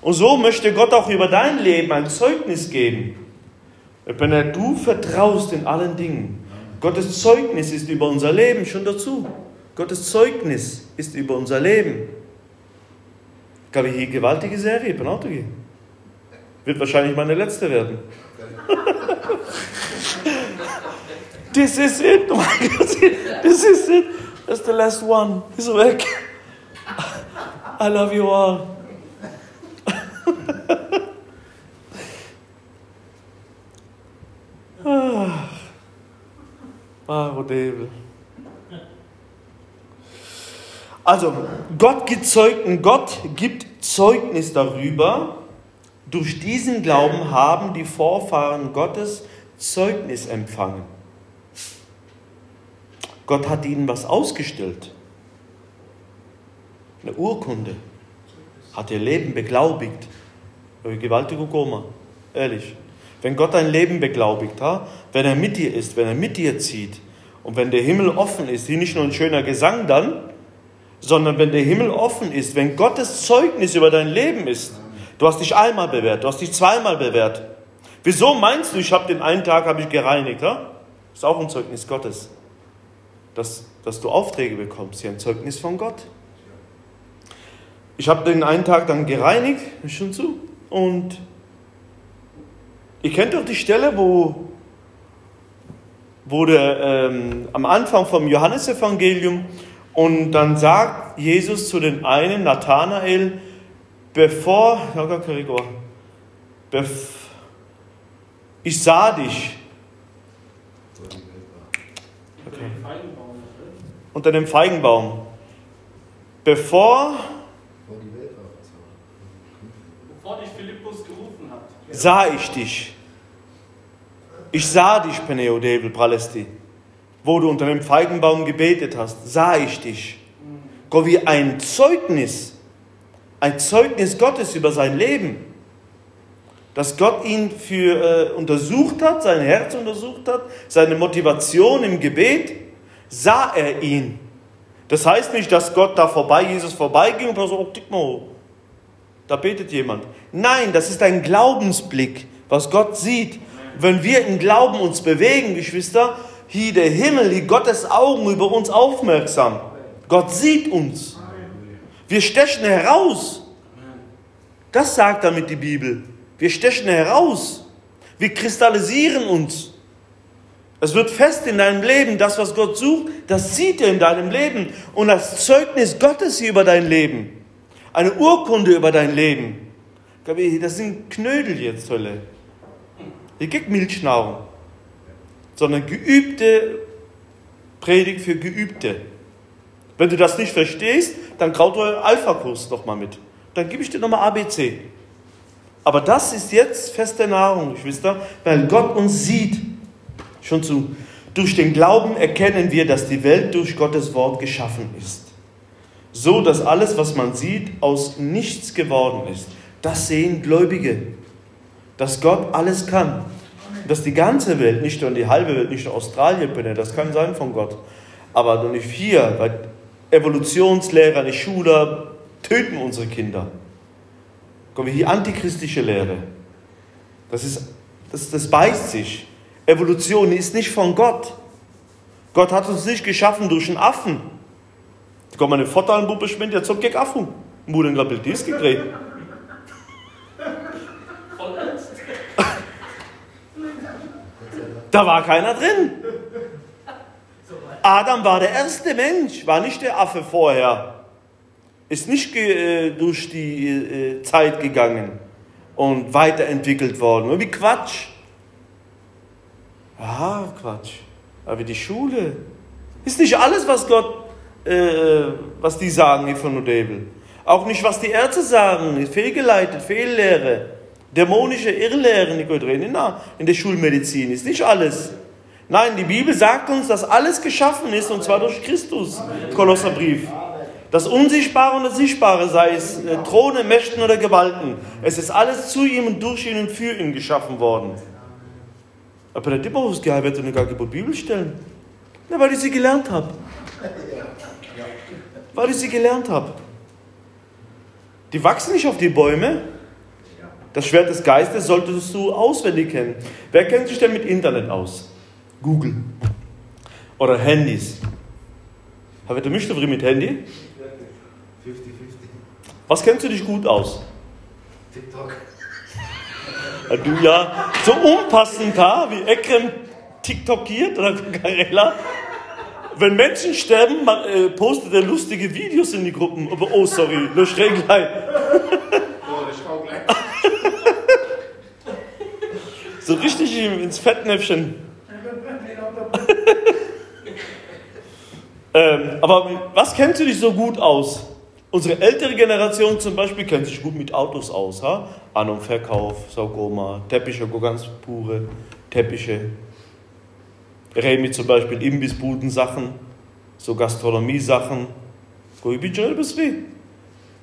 Und so möchte Gott auch über dein Leben ein Zeugnis geben. Wenn du vertraust in allen Dingen. Gottes Zeugnis ist über unser Leben schon dazu. Gottes Zeugnis ist über unser Leben. Gab ich hier gewaltige Serie, Penalty. Wird wahrscheinlich meine letzte werden. <laughs> This is it. Oh This is it. That's the last one. Ist weg. I love you all. ah, Devil. Also, Gott Zeugnis, Gott gibt Zeugnis darüber. Durch diesen Glauben haben die Vorfahren Gottes Zeugnis empfangen. Gott hat ihnen was ausgestellt. Eine Urkunde. Hat ihr Leben beglaubigt. Gewaltiger Goma. Ehrlich. Wenn Gott dein Leben beglaubigt, wenn er mit dir ist, wenn er mit dir zieht und wenn der Himmel offen ist, hier nicht nur ein schöner Gesang dann, sondern wenn der Himmel offen ist, wenn Gottes Zeugnis über dein Leben ist, du hast dich einmal bewährt, du hast dich zweimal bewährt. Wieso meinst du, ich habe den einen Tag habe ich gereinigt? Ja? Ist auch ein Zeugnis Gottes. Dass, dass du Aufträge bekommst, hier ein Zeugnis von Gott. Ich habe den einen Tag dann gereinigt, schon zu, und ihr kennt doch die Stelle, wo, wo der, ähm, am Anfang vom Johannesevangelium und dann sagt Jesus zu den einen, Nathanael, bevor, ich sah dich. Okay. Unter dem Feigenbaum. Bevor, bevor dich Philippus gerufen hat, sah ich dich. Ich sah dich, Peneo Devel Pralesti wo du unter dem Feigenbaum gebetet hast, sah ich dich. Gott wie ein Zeugnis, ein Zeugnis Gottes über sein Leben. Dass Gott ihn für, äh, untersucht hat, sein Herz untersucht hat, seine Motivation im Gebet, sah er ihn. Das heißt nicht, dass Gott da vorbei, Jesus vorbeiging und so, oh, tick mal, da betet jemand. Nein, das ist ein Glaubensblick, was Gott sieht. Wenn wir im Glauben uns bewegen, Geschwister, hier der Himmel, die Gottes Augen über uns aufmerksam. Gott sieht uns. Wir stechen heraus. Das sagt damit die Bibel. Wir stechen heraus. Wir kristallisieren uns. Es wird fest in deinem Leben. Das, was Gott sucht, das sieht er in deinem Leben. Und das Zeugnis Gottes hier über dein Leben. Eine Urkunde über dein Leben. Das sind Knödel jetzt, Hölle. Hier gibt Milchnahrung sondern geübte Predigt für Geübte. Wenn du das nicht verstehst, dann kraut euer Alpha-Kurs nochmal mit. Dann gebe ich dir nochmal ABC. Aber das ist jetzt feste Nahrung, Geschwister, weil Gott uns sieht. Schon zu. Durch den Glauben erkennen wir, dass die Welt durch Gottes Wort geschaffen ist. So, dass alles, was man sieht, aus nichts geworden ist. Das sehen Gläubige. Dass Gott alles kann dass die ganze Welt, nicht nur die halbe Welt, nicht nur Australien bin, das kann sein von Gott, aber nur nicht hier, weil Evolutionslehrer, die Schüler töten unsere Kinder. Kommen wir hier antichristische Lehre. Das, ist, das, das beißt sich. Evolution ist nicht von Gott. Gott hat uns nicht geschaffen durch einen Affen. Da kommt meine Vater an Bube schwindet, jetzt gegen Affen. Mutter hat dies gekriegt. Da war keiner drin. Adam war der erste Mensch, war nicht der Affe vorher. Ist nicht äh, durch die äh, Zeit gegangen und weiterentwickelt worden. Wie Quatsch. Ja, Quatsch. Aber die Schule ist nicht alles, was Gott, äh, was die sagen hier von Nodebel. Auch nicht, was die Ärzte sagen, fehlgeleitet, Fehllehre. Dämonische Irrlehren, in der Schulmedizin ist nicht alles. Nein, die Bibel sagt uns, dass alles geschaffen ist und zwar durch Christus. Kolosserbrief. Das Unsichtbare und das Sichtbare, sei es äh, Throne, Mächten oder Gewalten, es ist alles zu ihm und durch ihn und für ihn geschaffen worden. Aber der Dipperhofsgeheim wird eine gar keine Bibel stellen. Ja, weil ich sie gelernt habe. Weil ich sie gelernt habe. Die wachsen nicht auf die Bäume, das Schwert des Geistes solltest du auswendig kennen. Wer kennt sich denn mit Internet aus? Google. Oder Handys. Habt ihr mich mit Handy? 50-50. Was kennst du dich gut aus? TikTok. Du ja, so unpassend da, wie Ekrem TikTokiert oder Garella. Wenn Menschen sterben, man, äh, postet er lustige Videos in die Gruppen. Aber, oh, sorry, lösch gleich. <laughs> Oh, so richtig ins Fettnäpfchen. <laughs> ähm, aber was kennst du dich so gut aus? Unsere ältere Generation zum Beispiel kennt sich gut mit Autos aus. Ha? An- und Verkauf, Saugoma, Teppiche, ganz pure Teppiche. Remi zum Beispiel Imbissbuden-Sachen, so Gastronomie-Sachen.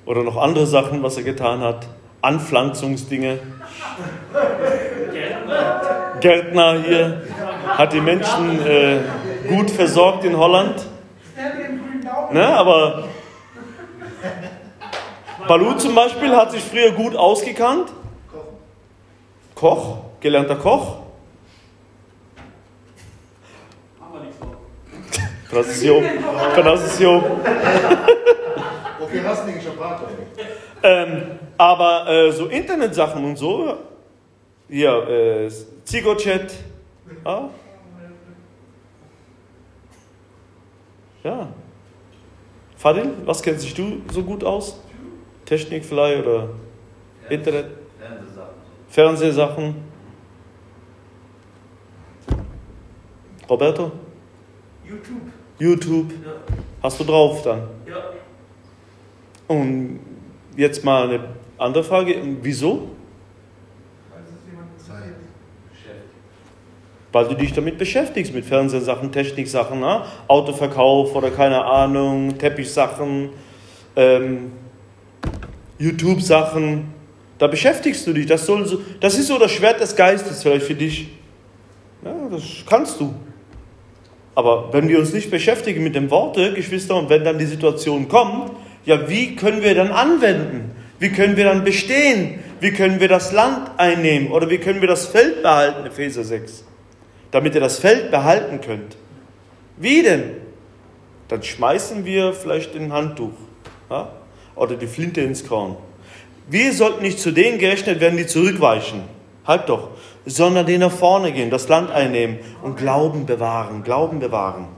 Oder noch andere Sachen, was er getan hat. Anpflanzungsdinge. Gärtner hier hat die Menschen äh, gut versorgt in Holland. Ne, aber Balu zum Beispiel hat sich früher gut ausgekannt. Koch, gelernter Koch. Transition. Transition. Okay, hast nicht ähm, aber äh, so Internetsachen und so, hier, äh, Zigochat, ja. ja. Fadil, was kennst sich du so gut aus? Technik vielleicht oder Internet? Fernsehsachen. Fernsehsachen. Roberto? YouTube. YouTube. Ja. Hast du drauf dann? Ja. Und jetzt mal eine andere Frage. Wieso? Weil du dich damit beschäftigst, mit Fernsehsachen, Techniksachen, ne? Autoverkauf oder keine Ahnung, Teppichsachen, ähm, YouTube-Sachen. Da beschäftigst du dich. Das, soll so, das ist so das Schwert des Geistes vielleicht für dich. Ja, das kannst du. Aber wenn wir uns nicht beschäftigen mit dem Worte, Geschwister, und wenn dann die Situation kommt, ja, wie können wir dann anwenden? Wie können wir dann bestehen? Wie können wir das Land einnehmen? Oder wie können wir das Feld behalten, Epheser 6? Damit ihr das Feld behalten könnt. Wie denn? Dann schmeißen wir vielleicht ein Handtuch ja? oder die Flinte ins Korn. Wir sollten nicht zu denen gerechnet werden, die zurückweichen. Halt doch sondern die nach vorne gehen, das Land einnehmen und Glauben bewahren, Glauben bewahren.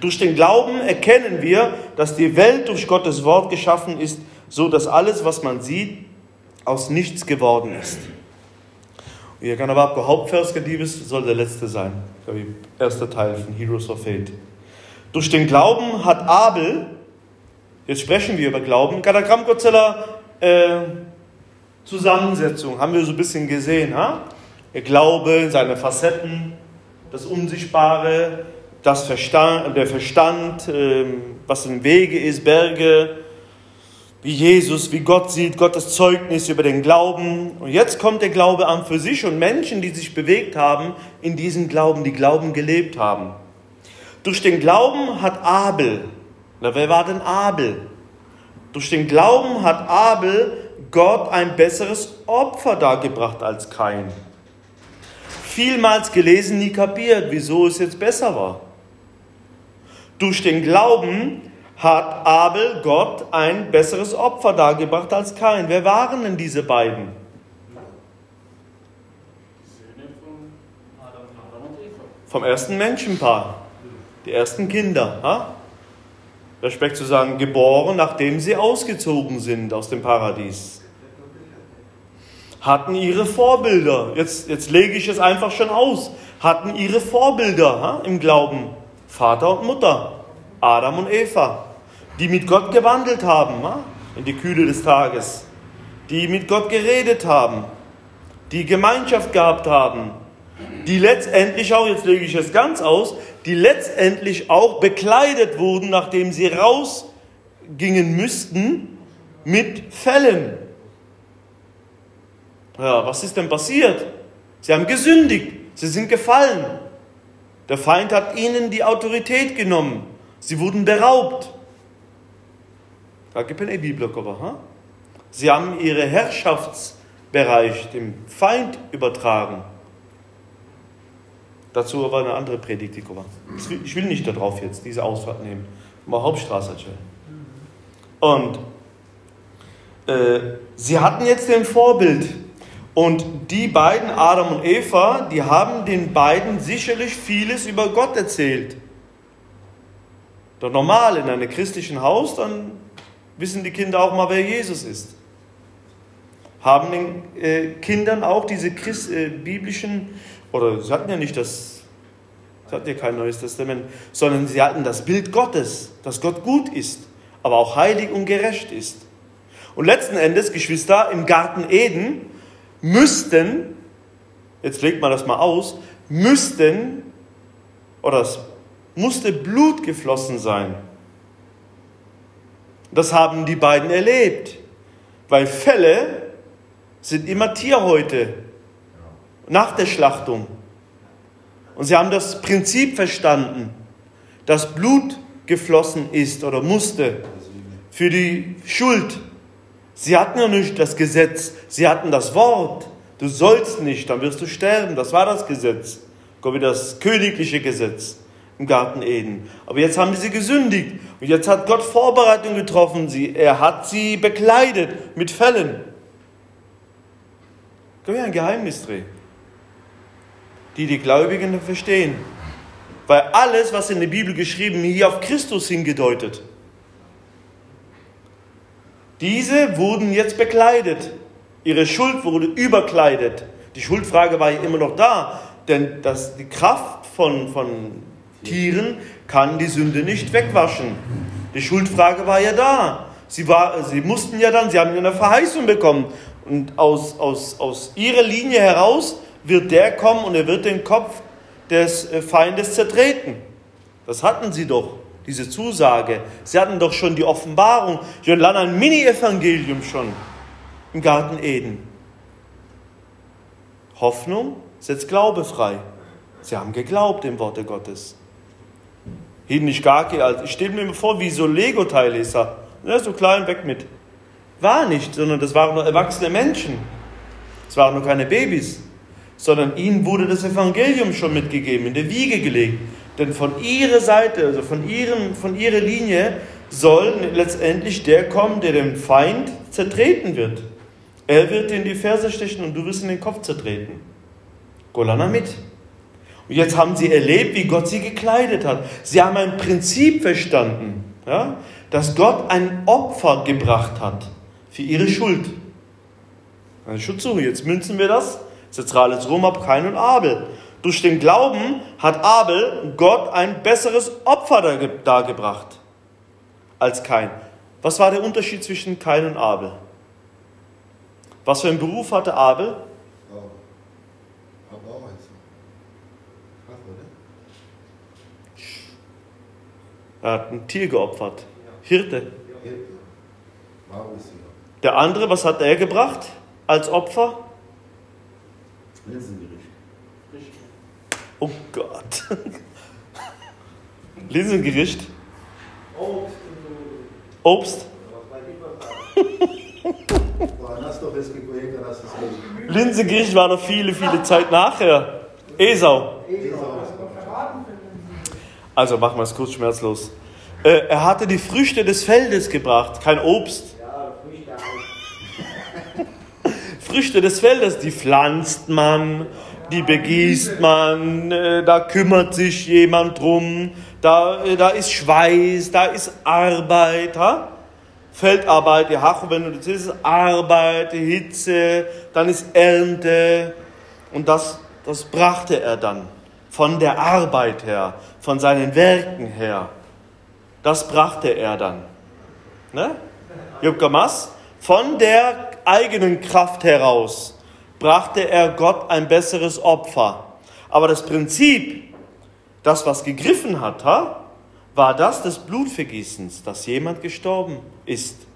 Durch den Glauben erkennen wir, dass die Welt durch Gottes Wort geschaffen ist, so dass alles, was man sieht, aus nichts geworden ist. Ihr kann aber der Hauptvers Gediebes soll der letzte sein, erster Teil von Heroes of Faith. Durch den Glauben hat Abel, jetzt sprechen wir über Glauben, Katagram Godzilla äh, Zusammensetzung, haben wir so ein bisschen gesehen. Ha? Der Glaube, seine Facetten, das Unsichtbare, das Verstand, der Verstand, ähm, was in Wege ist, Berge, wie Jesus, wie Gott sieht, Gottes Zeugnis über den Glauben. Und jetzt kommt der Glaube an für sich und Menschen, die sich bewegt haben in diesem Glauben, die Glauben gelebt haben. Durch den Glauben hat Abel, na, wer war denn Abel? Durch den Glauben hat Abel Gott ein besseres Opfer dargebracht als Kain vielmals gelesen, nie kapiert, wieso es jetzt besser war. Durch den Glauben hat Abel Gott ein besseres Opfer dargebracht als Kain. Wer waren denn diese beiden? Vom ersten Menschenpaar, die ersten Kinder. Ha? Respekt zu sagen, geboren, nachdem sie ausgezogen sind aus dem Paradies hatten ihre Vorbilder. Jetzt, jetzt lege ich es einfach schon aus. Hatten ihre Vorbilder ha, im Glauben. Vater und Mutter, Adam und Eva, die mit Gott gewandelt haben ha, in die Kühle des Tages, die mit Gott geredet haben, die Gemeinschaft gehabt haben, die letztendlich auch, jetzt lege ich es ganz aus, die letztendlich auch bekleidet wurden, nachdem sie rausgingen müssten, mit Fellen. Ja, was ist denn passiert? Sie haben gesündigt, sie sind gefallen. Der Feind hat ihnen die Autorität genommen. Sie wurden beraubt. Da gibt es eine Bibel, ha? Sie haben ihre Herrschaftsbereich dem Feind übertragen. Dazu aber eine andere Predigt. Ich will nicht darauf jetzt diese Ausfahrt nehmen. Mal Hauptstraße Und äh, sie hatten jetzt den Vorbild und die beiden, Adam und Eva, die haben den beiden sicherlich vieles über Gott erzählt. Doch normal in einem christlichen Haus, dann wissen die Kinder auch mal, wer Jesus ist. Haben den äh, Kindern auch diese Christ, äh, biblischen, oder sie hatten ja nicht das, sie hatten ja kein Neues Testament, sondern sie hatten das Bild Gottes, dass Gott gut ist, aber auch heilig und gerecht ist. Und letzten Endes, Geschwister, im Garten Eden müssten, jetzt legt man das mal aus, müssten, oder es musste Blut geflossen sein. Das haben die beiden erlebt, weil Fälle sind immer Tierhäute nach der Schlachtung. Und sie haben das Prinzip verstanden, dass Blut geflossen ist oder musste für die Schuld. Sie hatten ja nicht das Gesetz, sie hatten das Wort. Du sollst nicht, dann wirst du sterben. Das war das Gesetz. Kommt das königliche Gesetz im Garten Eden. Aber jetzt haben sie gesündigt. Und jetzt hat Gott Vorbereitung getroffen. Sie, er hat sie bekleidet mit Fellen. Können wir ein Geheimnis drehen? Die die Gläubigen verstehen. Weil alles, was in der Bibel geschrieben, hier auf Christus hingedeutet. Diese wurden jetzt bekleidet. Ihre Schuld wurde überkleidet. Die Schuldfrage war ja immer noch da, denn das, die Kraft von, von Tieren kann die Sünde nicht wegwaschen. Die Schuldfrage war ja da. Sie, war, sie mussten ja dann, sie haben ja eine Verheißung bekommen. Und aus, aus, aus ihrer Linie heraus wird der kommen und er wird den Kopf des äh, Feindes zertreten. Das hatten sie doch, diese Zusage. Sie hatten doch schon die Offenbarung. Schon lange ein Mini-Evangelium schon im Garten Eden. Hoffnung setzt Glaube frei. Sie haben geglaubt im Worte Gottes. Hin nicht gar also ich stelle mir vor, wie so Lego-Teile ist er. Ja, so klein, weg mit. War nicht, sondern das waren nur erwachsene Menschen. Es waren nur keine Babys, sondern ihnen wurde das Evangelium schon mitgegeben, in der Wiege gelegt. Denn von ihrer Seite, also von, ihrem, von ihrer Linie, soll letztendlich der kommen, der dem Feind zertreten wird. Er wird dir in die Ferse stechen und du wirst in den Kopf zertreten. Golana mit. Und jetzt haben sie erlebt, wie Gott sie gekleidet hat. Sie haben ein Prinzip verstanden, ja, dass Gott ein Opfer gebracht hat für ihre Schuld. Eine Schutzsuche. Jetzt münzen wir das. Jetzt alles rum ab Kain und Abel. Durch den Glauben hat Abel Gott ein besseres Opfer dargebracht als Kain. Was war der Unterschied zwischen Kain und Abel? Was für einen Beruf hatte Abel? Er hat ein Tier geopfert. Hirte. Der andere, was hat er gebracht als Opfer? Linsengericht. Oh Gott. <laughs> Linsengericht? Obst. Obst? Linsengericht war noch viele, viele Zeit nachher. Esau. Also machen wir es kurz schmerzlos. Äh, er hatte die Früchte des Feldes gebracht, kein Obst. <laughs> Früchte des Feldes, die pflanzt man, die begießt man, äh, da kümmert sich jemand drum, da, äh, da ist Schweiß, da ist Arbeit. Ha? Feldarbeit, ja, wenn du das ist Arbeit, Hitze, dann ist Ernte. Und das, das brachte er dann von der Arbeit her, von seinen Werken her. Das brachte er dann. Ne? Jubkamas? Von der eigenen Kraft heraus brachte er Gott ein besseres Opfer. Aber das Prinzip, das was gegriffen hat, war das des Blutvergießens, dass jemand gestorben ist.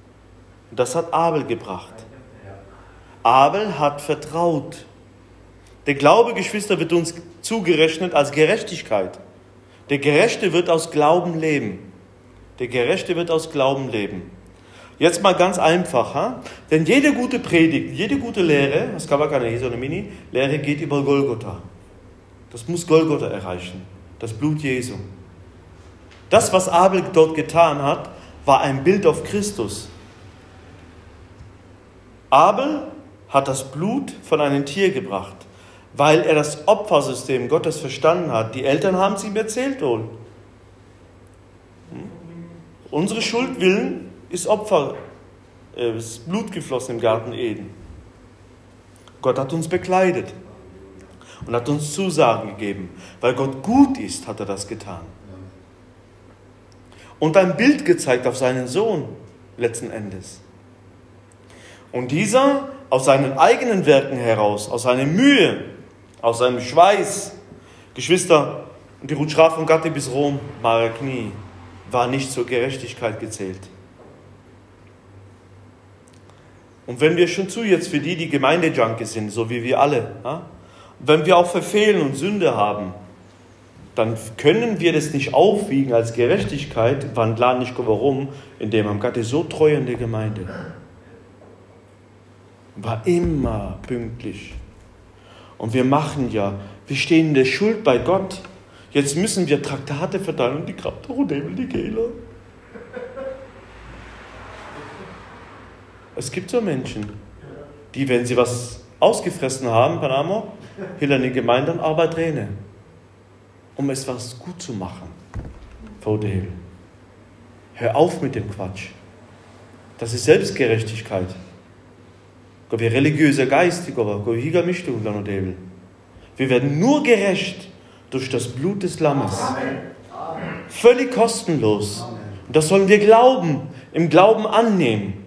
Und das hat Abel gebracht. Abel hat vertraut. Der Glaube, Geschwister, wird uns zugerechnet als Gerechtigkeit. Der Gerechte wird aus Glauben leben. Der Gerechte wird aus Glauben leben. Jetzt mal ganz einfach, ha? denn jede gute Predigt, jede gute Lehre, das kann man keine Mini-Lehre geht über Golgotha. Das muss Golgotha erreichen, das Blut Jesu. Das, was Abel dort getan hat, war ein Bild auf Christus. Abel hat das Blut von einem Tier gebracht, weil er das Opfersystem Gottes verstanden hat. Die Eltern haben es ihm erzählt wohl. Hm? Unsere Schuldwillen ist Opfer, äh, ist Blut geflossen im Garten Eden. Gott hat uns bekleidet und hat uns Zusagen gegeben. Weil Gott gut ist, hat er das getan. Und ein Bild gezeigt auf seinen Sohn letzten Endes. Und dieser aus seinen eigenen Werken heraus, aus seiner Mühe, aus seinem Schweiß, Geschwister, die Rutschra von Gatti bis Rom, Marakni, war nicht zur Gerechtigkeit gezählt. Und wenn wir schon zu jetzt für die, die Gemeindejunkies sind, so wie wir alle, ja, wenn wir auch verfehlen und Sünde haben, dann können wir das nicht aufwiegen als Gerechtigkeit, wann klar nicht warum, indem man Gott so treu in der Gemeinde. War immer pünktlich. Und wir machen ja, wir stehen in der Schuld bei Gott. Jetzt müssen wir Traktate verteilen und die Kraft Rodebel, die Gehler. Es gibt so Menschen, die, wenn sie was ausgefressen haben, Panama, hinter den Gemeinden Arbeit Träne, um es was gut zu machen. Frau Dehl, hör auf mit dem Quatsch. Das ist Selbstgerechtigkeit. Wir religiöser Geist, wir werden nur gerecht durch das Blut des Lammes. Völlig kostenlos. Und das sollen wir glauben, im Glauben annehmen.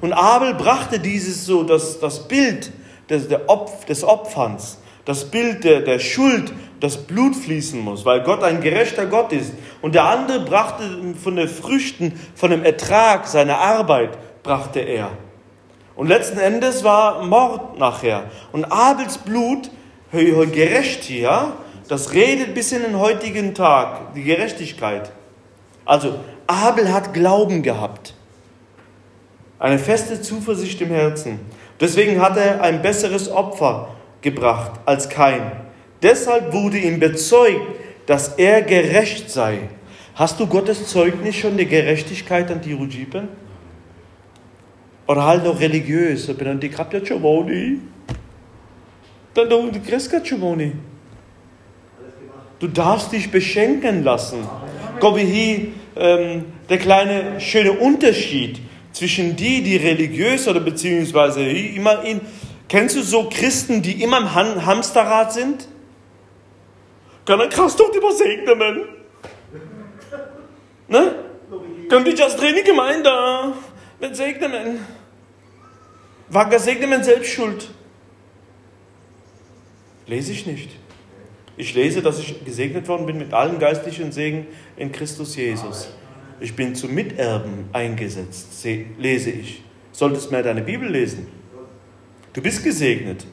Und Abel brachte dieses so, das, das Bild des, der Opf, des Opferns, das Bild der, der Schuld, das Blut fließen muss, weil Gott ein gerechter Gott ist. Und der andere brachte von den Früchten, von dem Ertrag seiner Arbeit, brachte er. Und letzten Endes war Mord nachher. Und Abels Blut, gerecht hier, das redet bis in den heutigen Tag, die Gerechtigkeit. Also, Abel hat Glauben gehabt. Eine feste Zuversicht im Herzen. Deswegen hat er ein besseres Opfer gebracht als kein. Deshalb wurde ihm bezeugt, dass er gerecht sei. Hast du Gottes Zeugnis schon der Gerechtigkeit an die Rujipen? Oder halt noch religiös, dann die Kapja Chomoni. Dann die Kreska Chomoni. Du darfst dich beschenken lassen. Gott, wie ähm, der kleine schöne Unterschied zwischen die, die religiös oder beziehungsweise immer in, kennst du so Christen, die immer im Han Hamsterrad sind? Kann krass doch die segnen. Ne? Können die das Training Gemeinde mit segnen? War gesegnen selbst schuld? Lese ich nicht. Ich lese, dass ich gesegnet worden bin mit allen geistlichen Segen in Christus Jesus. Ich bin zum Miterben eingesetzt, lese ich. Solltest mehr deine Bibel lesen. Du bist gesegnet.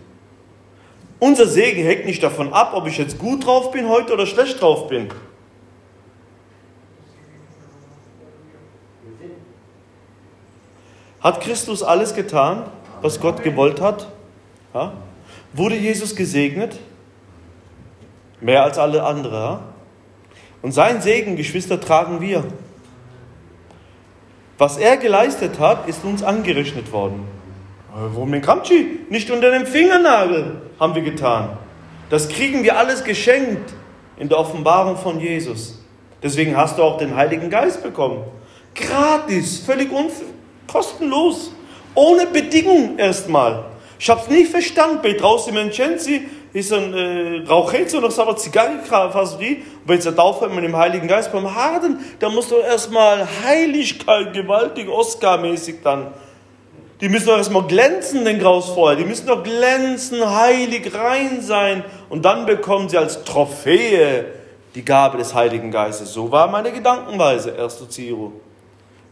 Unser Segen hängt nicht davon ab, ob ich jetzt gut drauf bin heute oder schlecht drauf bin. Hat Christus alles getan, was Gott gewollt hat? Ja? Wurde Jesus gesegnet? Mehr als alle anderen. Ja? Und sein Segen, Geschwister, tragen wir. Was er geleistet hat, ist uns angerechnet worden. Warum den Kamchi? Nicht unter dem Fingernagel haben wir getan. Das kriegen wir alles geschenkt in der Offenbarung von Jesus. Deswegen hast du auch den Heiligen Geist bekommen. Gratis, völlig kostenlos, ohne Bedingung erstmal. Ich habe es nicht verstanden. Bei draußen in Menschenzi ist ein äh, Rauchetzo noch aber Zigarre fast wie, wenn es Taufe mit dem Heiligen Geist beim Harden, da musst du erstmal Heiligkeit, gewaltig, Oscar-mäßig dann. Die müssen doch erstmal glänzen, den Graus vorher. Die müssen doch glänzen, heilig, rein sein. Und dann bekommen sie als Trophäe die Gabe des Heiligen Geistes. So war meine Gedankenweise, erster Ziro.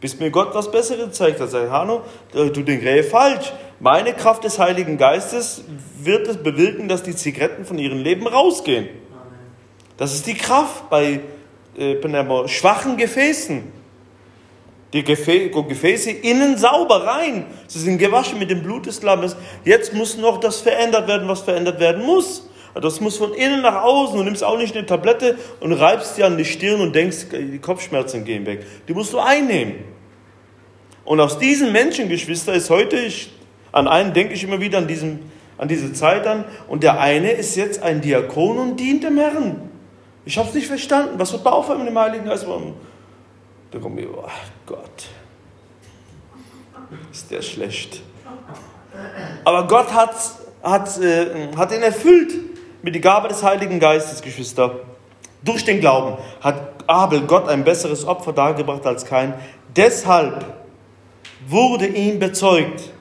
Bis mir Gott was Besseres zeigt, hat sagt, Hanno, du denkst eh falsch. Meine Kraft des Heiligen Geistes wird es bewirken, dass die Zigaretten von ihrem Leben rausgehen. Das ist die Kraft bei äh, schwachen Gefäßen. Die Gefäße innen sauber rein. Sie sind gewaschen mit dem Blut des Lammes. Jetzt muss noch das verändert werden, was verändert werden muss. Das muss von innen nach außen. Du nimmst auch nicht eine Tablette und reibst dir an die Stirn und denkst, die Kopfschmerzen gehen weg. Die musst du einnehmen. Und aus diesen Menschen, Geschwister, ist heute, ich, an einen denke ich immer wieder an, diesem, an diese Zeit an, und der eine ist jetzt ein Diakon und dient dem Herrn. Ich habe es nicht verstanden. Was wird beauftragt mit dem Heiligen Geist? Da kommt mir, oh Gott, ist der schlecht. Aber Gott hat, hat, äh, hat ihn erfüllt mit der Gabe des Heiligen Geistes, Geschwister. Durch den Glauben hat Abel Gott ein besseres Opfer dargebracht als kein. Deshalb wurde ihm bezeugt,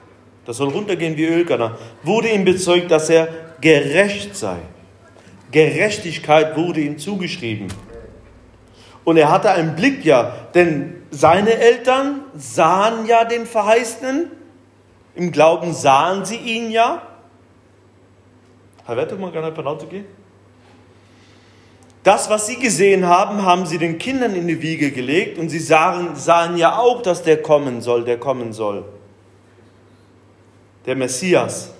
das soll runtergehen wie Ölkanner, wurde ihm bezeugt, dass er gerecht sei. Gerechtigkeit wurde ihm zugeschrieben. Und er hatte einen Blick ja, denn seine Eltern sahen ja den Verheißenen, im Glauben sahen sie ihn ja. Herr Wette, mal gerne gehen? Das, was sie gesehen haben, haben sie den Kindern in die Wiege gelegt und sie sahen, sahen ja auch, dass der kommen soll, der kommen soll. Der Messias.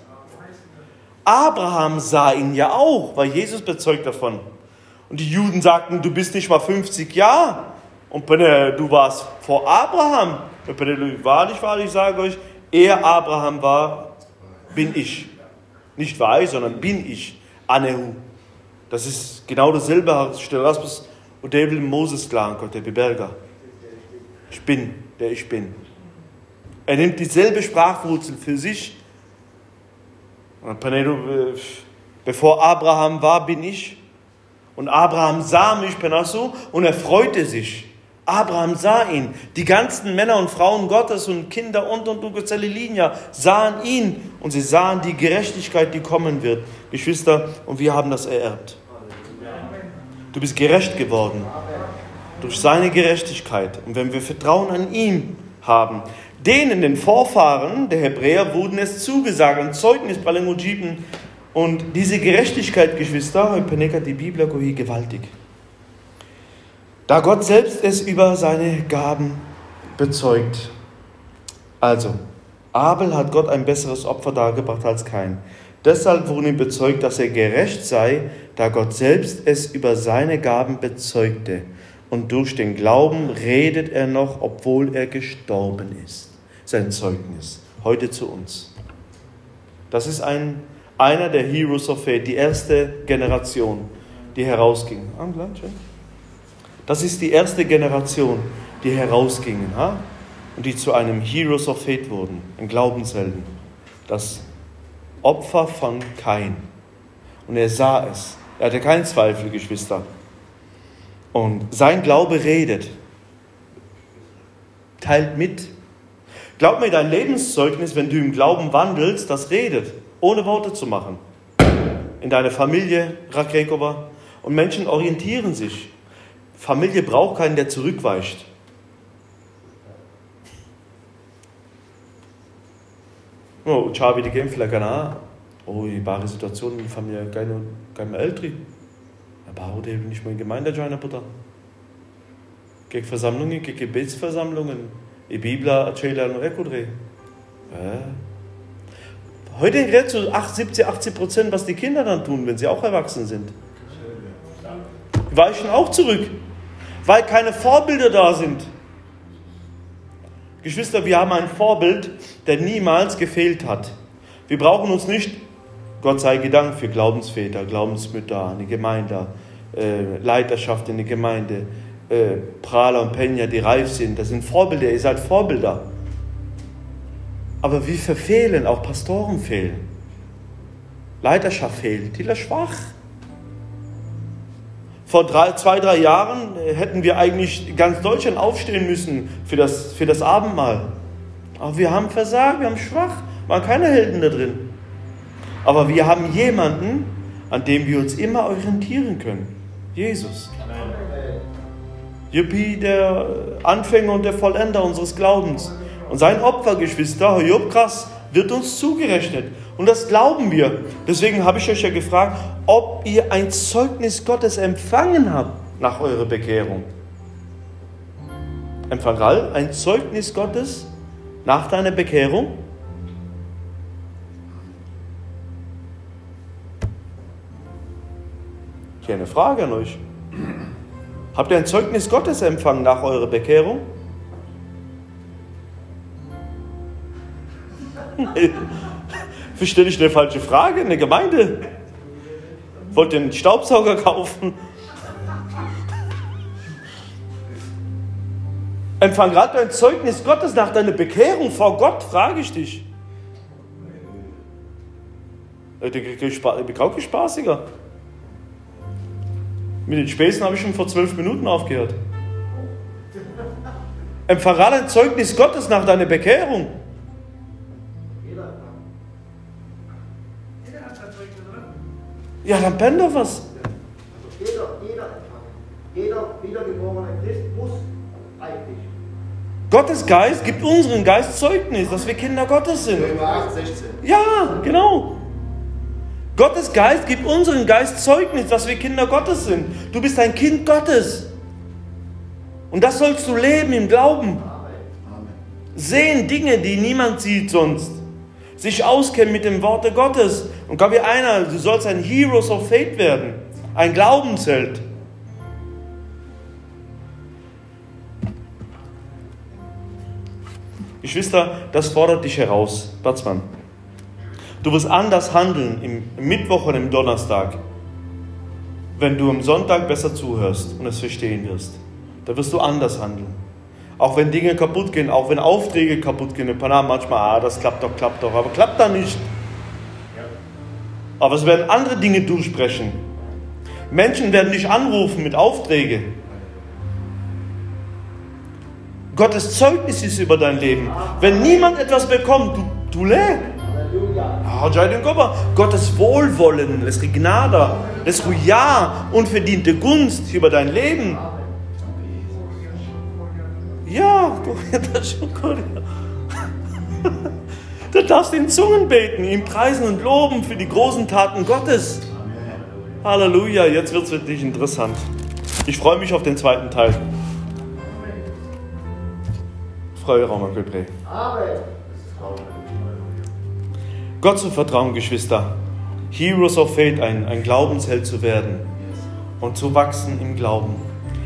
Abraham sah ihn ja auch, weil Jesus bezeugt davon. Und die Juden sagten, du bist nicht mal 50 Jahre und du warst vor Abraham. Wahrlich, wahrlich, ich sage euch, er Abraham war, bin ich. Nicht war ich, sondern bin ich. Anehu. Das ist genau dasselbe, stell Rasmus und der will Moses klar Gott, der Beberger. Ich bin, der ich bin. Er nimmt dieselbe Sprachwurzel für sich. Bevor Abraham war, bin ich. Und Abraham sah mich, Penasso, und er freute sich. Abraham sah ihn. Die ganzen Männer und Frauen Gottes und Kinder und und und Linia sahen ihn und sie sahen die Gerechtigkeit, die kommen wird. Geschwister, und wir haben das ererbt. Du bist gerecht geworden durch seine Gerechtigkeit. Und wenn wir Vertrauen an ihn haben, denen, den Vorfahren der Hebräer, wurden es zugesagt, ein Zeugnis bei den. Und diese Gerechtigkeit, Geschwister, die Bibel gewaltig. Da Gott selbst es über seine Gaben bezeugt. Also, Abel hat Gott ein besseres Opfer dargebracht als kein. Deshalb wurde ihm bezeugt, dass er gerecht sei, da Gott selbst es über seine Gaben bezeugte. Und durch den Glauben redet er noch, obwohl er gestorben ist. Sein Zeugnis. Heute zu uns. Das ist ein, einer der Heroes of Faith, die erste Generation, die herausging. Das ist die erste Generation, die herausgingen und die zu einem Heroes of Faith wurden, ein Glaubenshelden. Das Opfer von Kain. Und er sah es. Er hatte keinen Zweifel, Geschwister. Und sein Glaube redet. Teilt mit. Glaub mir, dein Lebenszeugnis, wenn du im Glauben wandelst, das redet, ohne Worte zu machen. In deiner Familie, Rakrekova. Und Menschen orientieren sich. Familie braucht keinen, der zurückweicht. Oh, ciao, wie die Kämpfer, keine Oh, die bare Situation in der Familie, keine, keine Ältere. Aber der nicht mehr in Gemeinde joinen, Bruder. Gegen Versammlungen, gegen Gebetsversammlungen. Die Bibel erzählt an Rekordre. Ja. Heute redet zu 70, 80 Prozent, was die Kinder dann tun, wenn sie auch erwachsen sind. Die weichen auch zurück, weil keine Vorbilder da sind. Geschwister, wir haben ein Vorbild, der niemals gefehlt hat. Wir brauchen uns nicht, Gott sei Dank, für Glaubensväter, Glaubensmütter, eine Gemeinde, äh, Leiterschaft in der Gemeinde, äh, Prahler und Penja, die reif sind. Das sind Vorbilder, ihr seid Vorbilder. Aber wir verfehlen, auch Pastoren fehlen. Leiterschaft fehlt, die ist schwach. Vor drei, zwei, drei Jahren hätten wir eigentlich ganz Deutschland aufstehen müssen für das, für das Abendmahl. Aber wir haben versagt, wir haben schwach, waren keine Helden da drin. Aber wir haben jemanden, an dem wir uns immer orientieren können. Jesus. Juppie, der Anfänger und der Vollender unseres Glaubens. Und sein Opfer, Geschwister, Job krass, wird uns zugerechnet. Und das glauben wir. Deswegen habe ich euch ja gefragt, ob ihr ein Zeugnis Gottes empfangen habt nach eurer Bekehrung. Empfangal, ein Zeugnis Gottes nach deiner Bekehrung? Hier eine Frage an euch. Habt ihr ein Zeugnis Gottes empfangen nach eurer Bekehrung? <laughs> stelle ich eine falsche Frage in der Gemeinde? Wollt ihr einen Staubsauger kaufen? Empfang gerade ein Zeugnis Gottes nach deiner Bekehrung vor Gott, frage ich dich. Ich bin auch spaßiger. Mit den Späßen habe ich schon vor zwölf Minuten aufgehört. Empfang gerade ein Zeugnis Gottes nach deiner Bekehrung. Ja, dann pennt doch was. Jeder, jeder Jeder wiedergeborene Christ muss eigentlich. Gottes Geist gibt unseren Geist Zeugnis, dass wir Kinder Gottes sind. Ja, genau. Gottes Geist gibt unseren Geist Zeugnis, dass wir Kinder Gottes sind. Du bist ein Kind Gottes. Und das sollst du leben im Glauben. Sehen Dinge, die niemand sieht sonst sich auskennen mit dem Worte Gottes. Und gab wie einer, du sollst ein Heroes of Faith werden, ein Glaubensheld. Geschwister, das fordert dich heraus, Batzmann. Du wirst anders handeln im Mittwoch und im Donnerstag, wenn du am Sonntag besser zuhörst und es verstehen wirst. Da wirst du anders handeln. Auch wenn Dinge kaputt gehen, auch wenn Aufträge kaputt gehen in Panama, manchmal, ah, das klappt doch, klappt doch, aber klappt da nicht. Aber es werden andere Dinge durchbrechen. Menschen werden dich anrufen mit Aufträgen. Gottes Zeugnis ist über dein Leben. Wenn niemand etwas bekommt, du, du leer. Gottes Wohlwollen, das Gnade, das Ja, unverdiente Gunst über dein Leben. <laughs> Ja, das schon gut. <laughs> Du darfst in Zungen beten, ihm preisen und loben für die großen Taten Gottes. Halleluja, jetzt wird es wirklich interessant. Ich freue mich auf den zweiten Teil. Freue Raum Amen. Gott zu vertrauen, Geschwister. Heroes of Faith, ein, ein Glaubensheld zu werden und zu wachsen im Glauben.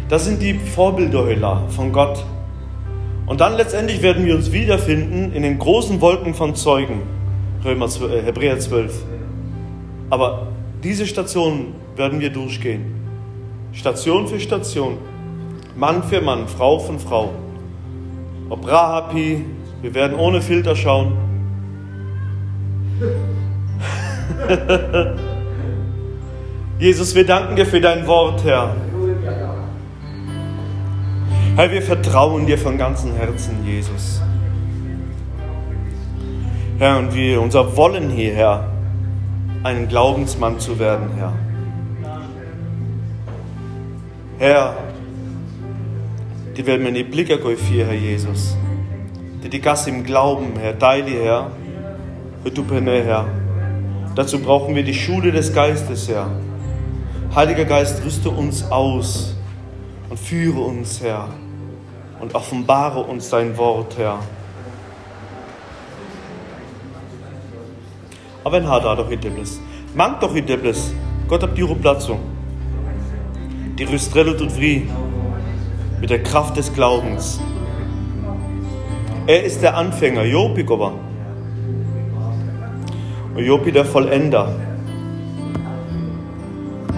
Das sind die Vorbilder von Gott. Und dann letztendlich werden wir uns wiederfinden in den großen Wolken von Zeugen, Römer 12, äh, Hebräer 12. Aber diese Station werden wir durchgehen. Station für Station, Mann für Mann, Frau für Frau. Ob Rahapi, wir werden ohne Filter schauen. <laughs> Jesus, wir danken dir für dein Wort, Herr. Herr, wir vertrauen dir von ganzem Herzen, Jesus. Herr, und wir unser Wollen hier, Herr, ein Glaubensmann zu werden, Herr. Herr, die werden mir die Blicke hier, Herr Jesus. Die die Gasse im Glauben, Herr, teile, Herr, du Herr. Dazu brauchen wir die Schule des Geistes, Herr. Heiliger Geist, rüste uns aus und führe uns, Herr und offenbare uns dein Wort, Herr. Aber wenn da doch Ideblis. Mangt doch Ideblis. Gott habt die Platzung. Die Rüstrelle tut fri. Mit der Kraft des Glaubens. Er ist der Anfänger, Jopi Goba. Und Jopi der Vollender.